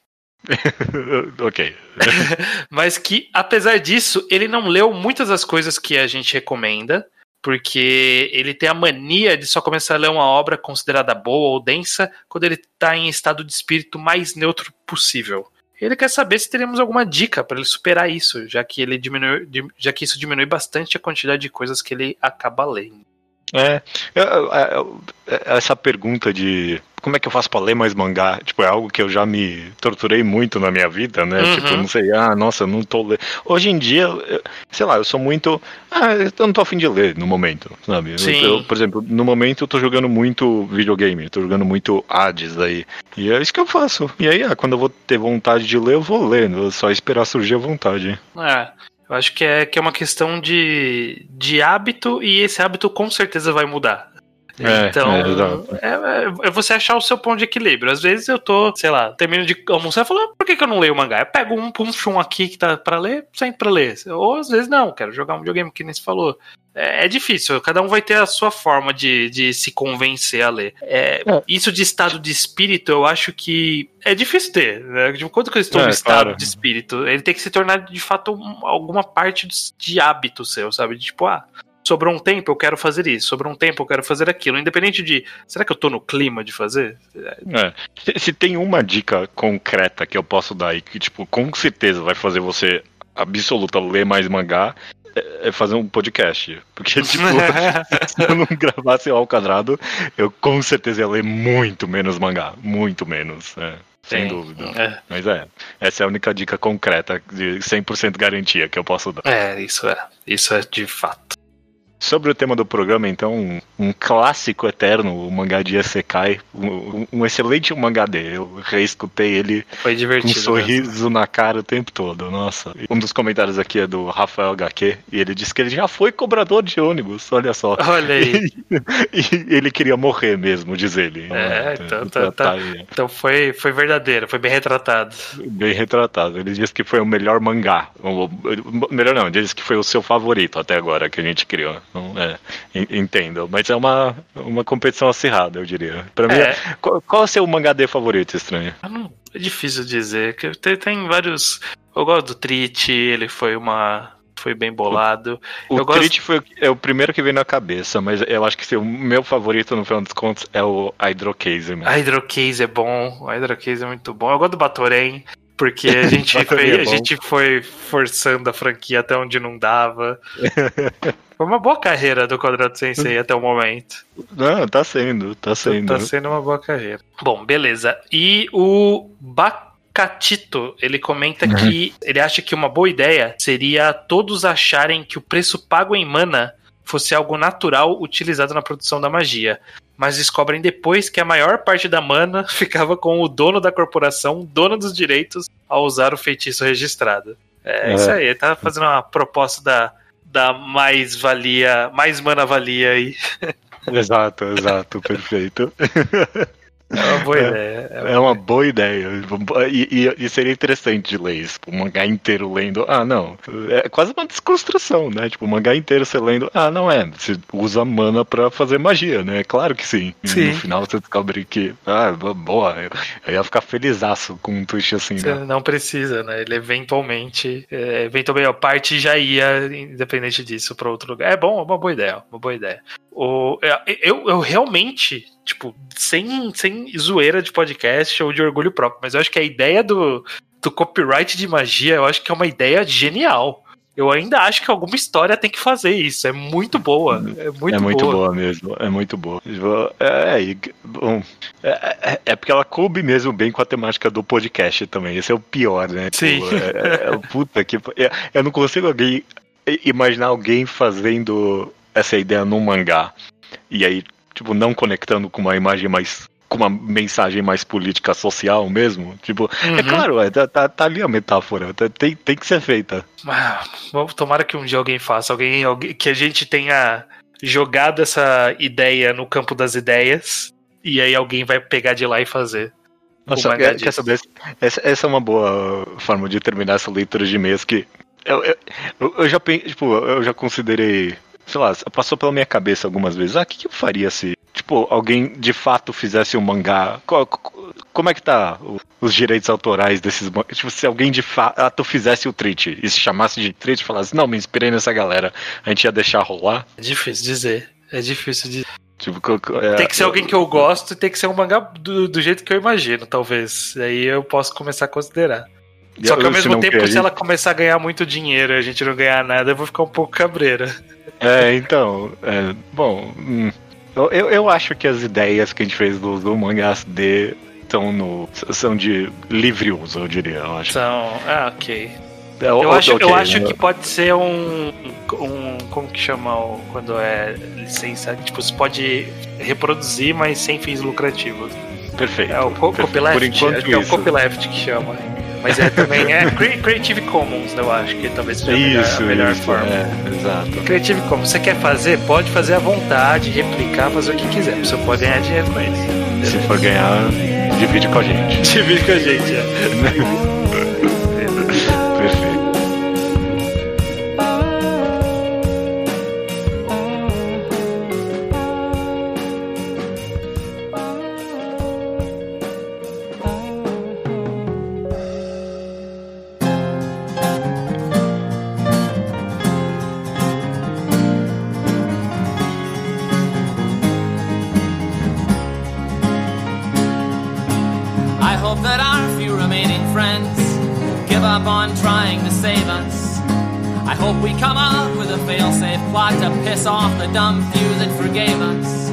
ok. Mas que, apesar disso, ele não leu muitas das coisas que a gente recomenda, porque ele tem a mania de só começar a ler uma obra considerada boa ou densa quando ele está em estado de espírito mais neutro possível. Ele quer saber se teremos alguma dica para ele superar isso, já que ele diminui, di- já que isso diminui bastante a quantidade de coisas que ele acaba lendo. É, essa pergunta de como é que eu faço pra ler mais mangá, tipo, é algo que eu já me torturei muito na minha vida, né? Uhum. Tipo, não sei, ah, nossa, eu não tô lendo. Hoje em dia, eu- sei lá, eu sou muito, ah, eu não tô afim de ler no momento, sabe? Eu- Sim. Eu, por exemplo, no momento eu tô jogando muito videogame, eu tô jogando muito Hades aí, e é isso que eu faço. E aí, ah, quando eu vou ter vontade de ler, eu vou ler, eu só esperar surgir a vontade. É, eu acho que é, que é uma questão de, de hábito e esse hábito com certeza vai mudar. É, então, é, exato. é, é você achar o seu ponto de equilíbrio. Às vezes eu tô, sei lá, termino de almoçar e falo, "Ah, por que, que eu não leio o mangá? Eu pego um puxo um aqui que tá pra ler, sempre pra ler. Ou às vezes não, quero jogar um videogame que nem se falou. É, é difícil, cada um vai ter a sua forma de, de se convencer a ler. É, É. Isso de estado de espírito, eu acho que é difícil ter. Né? De quanto que eu estou É, no estado claro. de espírito, ele tem que se tornar de fato um- alguma parte de, de hábito seu, sabe? De, tipo, ah, sobrou um tempo, eu quero fazer isso, sobrou um tempo, eu quero fazer aquilo. Independente de, será que eu tô no clima de fazer? É. Se, se tem uma dica concreta que eu posso dar e que, tipo, com certeza vai fazer você absoluta ler mais mangá, é é fazer um podcast. Porque, tipo, se eu não gravasse ao quadrado, eu com certeza ia ler muito menos mangá. Muito menos. é, sem dúvida. É, Mas é, essa é a única dica concreta de 100% garantia que eu posso dar. é, isso é. Isso é de fato. Sobre o tema do programa, então, um, um clássico eterno, o mangá de Isekai, um, um excelente mangá dele. Eu reescutei ele Foi com um divertido. mesmo. sorriso na cara o tempo todo, nossa. Um dos comentários aqui é do Rafael HQ, e ele disse que ele já foi cobrador de ônibus, olha só. Olha aí. e ele queria morrer mesmo, diz ele. É, então tá- tá- aí, Então foi, foi verdadeiro, foi bem retratado. Bem retratado. Ele disse que foi o melhor mangá. O- melhor não, ele disse que foi o seu favorito até agora que a gente criou. É, en- entendo. Mas é uma, uma competição acirrada, eu diria. Pra mim, É. qual, qual é o seu mangá de favorito, estranho? Não- é difícil dizer. que Tem, tem vários. Eu gosto do Trit, ele foi uma. Foi bem bolado. O Eu gosto- Trit foi o- é o primeiro que veio na cabeça, mas eu acho que se o meu favorito, no final dos contos, é o Hydrocase. A Hydrocase é bom, a Hydrocase é muito bom. Eu gosto do Batorém, porque a gente, foi, é a gente foi forçando a franquia até onde não dava. Foi uma boa carreira do Quadrado Sensei até o momento. Não, tá sendo, tá sendo. Tá sendo uma boa carreira. Bom, beleza. E o Bacatito, ele comenta Uhum. que ele acha que uma boa ideia seria todos acharem que o preço pago em mana fosse algo natural utilizado na produção da magia. Mas descobrem depois que a maior parte da mana ficava com o dono da corporação, dono dos direitos, ao usar o feitiço registrado. É, É. isso aí, ele tá fazendo uma proposta da, da mais valia, mais mana valia aí. Exato, exato, perfeito. É uma boa ideia. É uma- É uma boa ideia. E, e- e seria interessante de ler isso. Tipo, o mangá inteiro lendo. Ah, não. É quase uma desconstrução, né? Tipo, o mangá inteiro você lendo. Ah, não é. Você usa mana pra fazer magia, né? Claro que sim. E Sim. no final você descobre que. Ah, boa. Eu ia ficar felizaço com um twist assim, Você né? não precisa, né? Ele eventualmente, é, eventualmente a parte já ia, independente disso, pra outro lugar. É bom, é uma boa ideia, uma boa ideia. O, é, eu, eu realmente, tipo, sem, sem zoeira de podcast ou de orgulho próprio, mas eu acho que a ideia do, do copyright de magia, eu acho que é uma ideia genial. Eu ainda acho que alguma história tem que fazer isso. É muito boa. É muito, é muito boa. boa. mesmo, é muito boa. Tipo, É, e, bom, é, é- é porque ela coube mesmo bem com a temática do podcast também. Esse é o pior, né? Tipo, Sim. é, é, puta que. é, eu não consigo alguém, imaginar alguém fazendo essa ideia num mangá. E aí, tipo, não conectando com uma imagem mais. com uma mensagem mais política social mesmo. Tipo, é Uhum. claro, é, tá, tá, tá ali a metáfora. tá- tem, tem que ser feita. Ah, tomara que um dia alguém faça, alguém, alguém que a gente tenha jogado essa ideia no campo das ideias e aí alguém vai pegar de lá e fazer. Nossa, quer, quer saber? Essa, essa é uma boa forma de terminar essa leitura de mês que eu, eu, eu- já tipo, eu já considerei, sei lá, passou pela minha cabeça algumas vezes. Ah, o que, que eu faria se, tipo, alguém de fato fizesse um mangá? Co- co- como é que tá o- os direitos autorais desses, man- tipo, se alguém de fato fizesse o treat e se chamasse de treat e falasse, não, me inspirei nessa galera, a gente ia deixar rolar? É difícil dizer. É difícil dizer. Tipo, é, Tem que ser alguém que eu gosto e tem que ser um mangá do, do jeito que eu imagino, talvez. Aí eu posso começar a considerar. Só que ao mesmo tempo, se ela começar a ganhar muito dinheiro e a gente não ganhar nada, eu vou ficar um pouco cabreira. É, então, é, bom, hum, eu, eu, eu acho que as ideias que a gente fez do, do mangás D são, no, são de livre uso, eu diria, eu acho. Então, ah, ok. É, Eu acho, ok, eu acho né? que pode ser um, um. Como que chama o- quando é licença? Tipo, você pode reproduzir, mas sem fins lucrativos. Perfeito. É o co- perfeito. copyleft? Por enquanto acho que é o copyleft que chama. Mas é também. É Cre- Creative Commons, eu acho que talvez seja a melhor, Isso, a melhor isso, forma. é, exato. Creative Commons, você quer fazer? Pode fazer à vontade, replicar, fazer o que quiser. Você pode ganhar dinheiro com isso. Se for ganhar, divide com a gente. Divide com a gente, é. give up on trying to save us. I hope we come up with a fail-safe plot to piss off the dumb few that forgave us.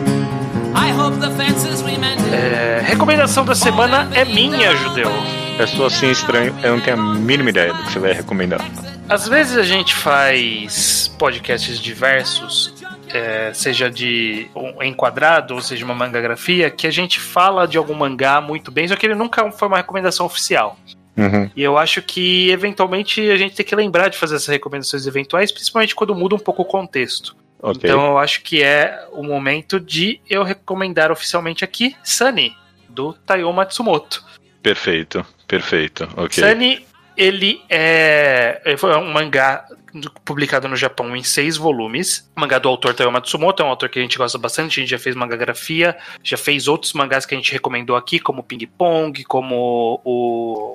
I hope the fences we mended. É, recomendação da semana é minha, Judeu. Eu sou assim estranho, eu não tenho a mínima ideia do que você vai recomendar. Às vezes a gente faz podcasts diversos, é, seja de um enquadrado ou seja uma mangagrafia, que a gente fala de algum mangá muito bem, só que ele nunca foi uma recomendação oficial. Uhum. E eu acho que eventualmente a gente tem que lembrar de fazer essas recomendações eventuais, principalmente quando muda um pouco o contexto. Ok. Então eu acho que é o momento de eu recomendar oficialmente aqui Sunny, do Taiyo Matsumoto. Perfeito, perfeito. Ok. Sunny, ele é. Foi um mangá publicado no Japão em seis volumes. O mangá do autor Taiyo Matsumoto, é um autor que a gente gosta bastante, a gente já fez mangagrafia, já fez outros mangás que a gente recomendou aqui, como Ping Pong, como o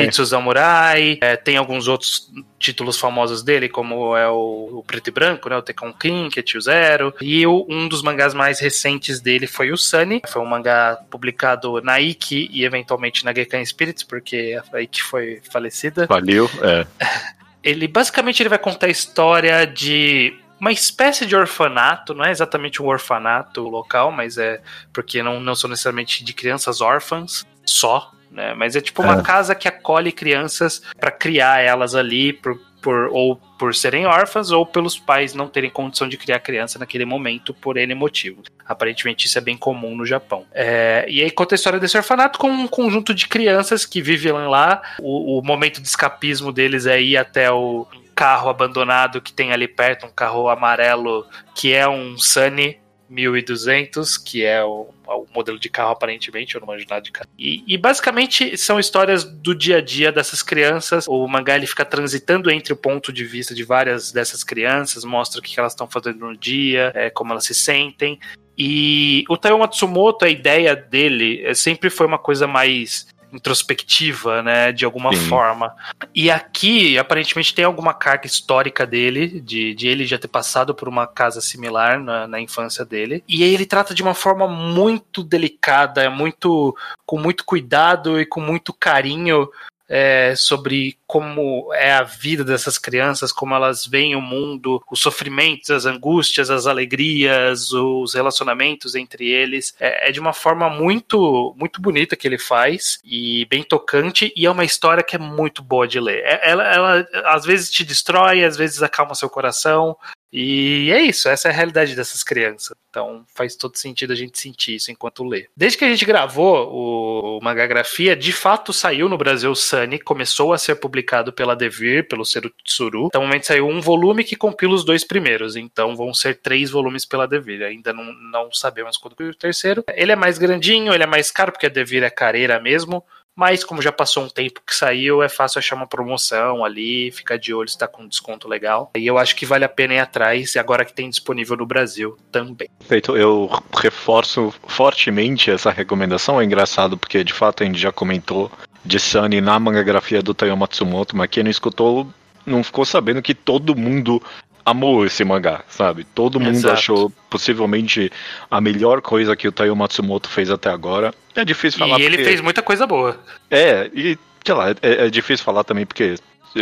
Kimitsu Samurai. É, tem alguns outros títulos famosos dele, como é o, o Preto e Branco, né? O Tekken King, que é Tio Zero. E o- um dos mangás mais recentes dele foi o Sunny. Foi um mangá publicado na Ikki e eventualmente na Gekkan Spirits, porque a Ikki foi falecida. Valeu, é. Ele basicamente ele vai contar a história de uma espécie de orfanato, não é exatamente um orfanato local, mas é porque não, não são necessariamente de crianças órfãs só, né? Mas é tipo uma É. casa que acolhe crianças para criar elas ali por, por ou por serem órfãs ou pelos pais não terem condição de criar criança naquele momento por N motivo. Aparentemente isso é bem comum no Japão. É, e aí conta a história desse orfanato com um conjunto de crianças que vivem lá. O, o momento de escapismo deles é ir até o carro abandonado que tem ali perto, um carro amarelo que é um Sunny 1200, que é o, o modelo de carro aparentemente, eu não manjo nada de carro. E, e basicamente são histórias do dia a dia dessas crianças. O mangá ele fica transitando entre o ponto de vista de várias dessas crianças, mostra o que elas estão fazendo no dia, é, como elas se sentem. E o Taiyo Matsumoto, a ideia dele é, sempre foi uma coisa mais introspectiva, né, de alguma Sim. forma. E aqui, aparentemente, tem alguma carga histórica dele, de, de ele já ter passado por uma casa similar na, na infância dele. E aí ele trata de uma forma muito delicada, muito com muito cuidado e com muito carinho é, sobre como é a vida dessas crianças, como elas veem o mundo, os sofrimentos, as angústias, as alegrias, os relacionamentos entre eles. É, é de uma forma muito, muito bonita que ele faz e bem tocante. E é uma história que é muito boa de ler. É- Ela, ela às vezes te destrói, às vezes acalma seu coração. E é isso, essa é a realidade dessas crianças. Então faz todo sentido a gente sentir isso enquanto lê. Desde que a gente gravou o Magagrafia, de fato saiu no Brasil o Sunny, começou a ser publicado pela Devir, pelo Seru Tsuru. Então, momento saiu um volume que compila os dois primeiros. Então vão ser três volumes pela Devir. Ainda não, não sabemos quando o terceiro. Ele é mais grandinho, ele é mais caro, porque a Devir é careira mesmo. Mas como já passou um tempo que saiu, é fácil achar uma promoção ali, ficar de olho se tá com desconto legal. E eu acho que vale a pena ir atrás, agora que tem disponível no Brasil também. Perfeito, eu reforço fortemente essa recomendação. É engraçado porque de fato a gente já comentou de Sunny na mangagrafia do Taiyo Matsumoto, mas quem não escutou não ficou sabendo que todo mundo amou esse mangá, sabe? Todo mundo Exato. achou possivelmente a melhor coisa que o Taiyo Matsumoto fez até agora. É difícil falar e ele porque... fez muita coisa boa. É, e sei lá, é, é difícil falar também porque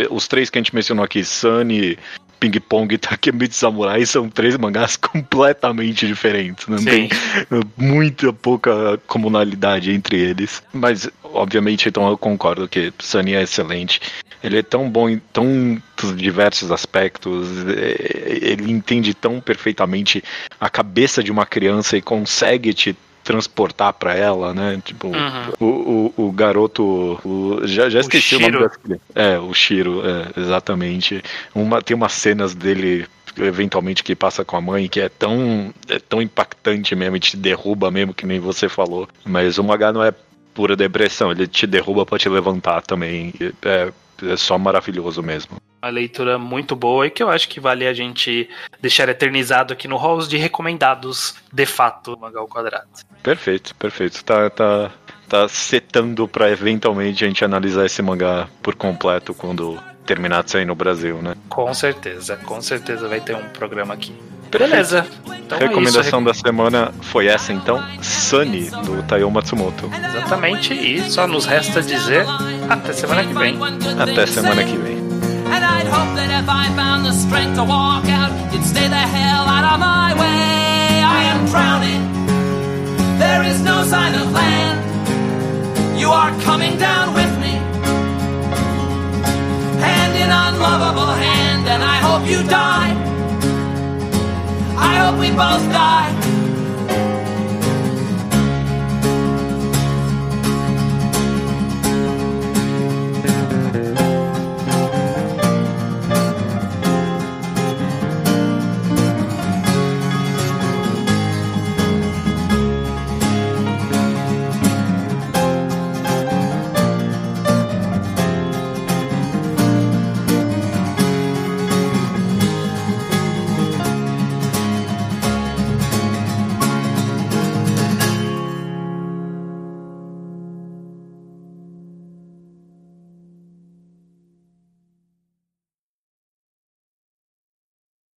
os três que a gente mencionou aqui, Sunny, Ping Pong e Takemichi Samurai, são três mangás completamente diferentes. Não Sim. tem muita pouca comunalidade entre eles. Mas, obviamente, então eu concordo que Sunny é excelente. Ele é tão bom em tão diversos aspectos, é, ele entende tão perfeitamente a cabeça de uma criança e consegue te transportar pra ela, né? Tipo, Uhum. o, o, o garoto. o- já, já O esqueci o, nome Shiro. da criança. É, o Shiro, é, exatamente. Uma, tem umas cenas dele, eventualmente, que passa com a mãe, que é tão, é tão impactante mesmo, e te derruba mesmo, que nem você falou. Mas o mangá não é pura depressão, ele te derruba pra te levantar também. É, é só maravilhoso mesmo. Uma leitura muito boa e que eu acho que vale a gente deixar eternizado aqui no halls de recomendados de fato, Magal Quadrado. Perfeito, perfeito. Tá, tá, tá setando pra eventualmente a gente analisar esse mangá por completo quando terminar de sair no Brasil, né? Com certeza, com certeza vai ter um programa aqui. Beleza. Então é Recomendação isso. da semana foi essa então, Sunny, do Taiyo Matsumoto. Exatamente, e só nos resta dizer até semana que vem. Até semana que vem. And I'd hope that if I found the strength to walk out, you'd stay the hell out of my way. I am drowning. There is no sign of land. You are coming down with me. Hand in unlovable hand, and I hope you die. I hope we both die.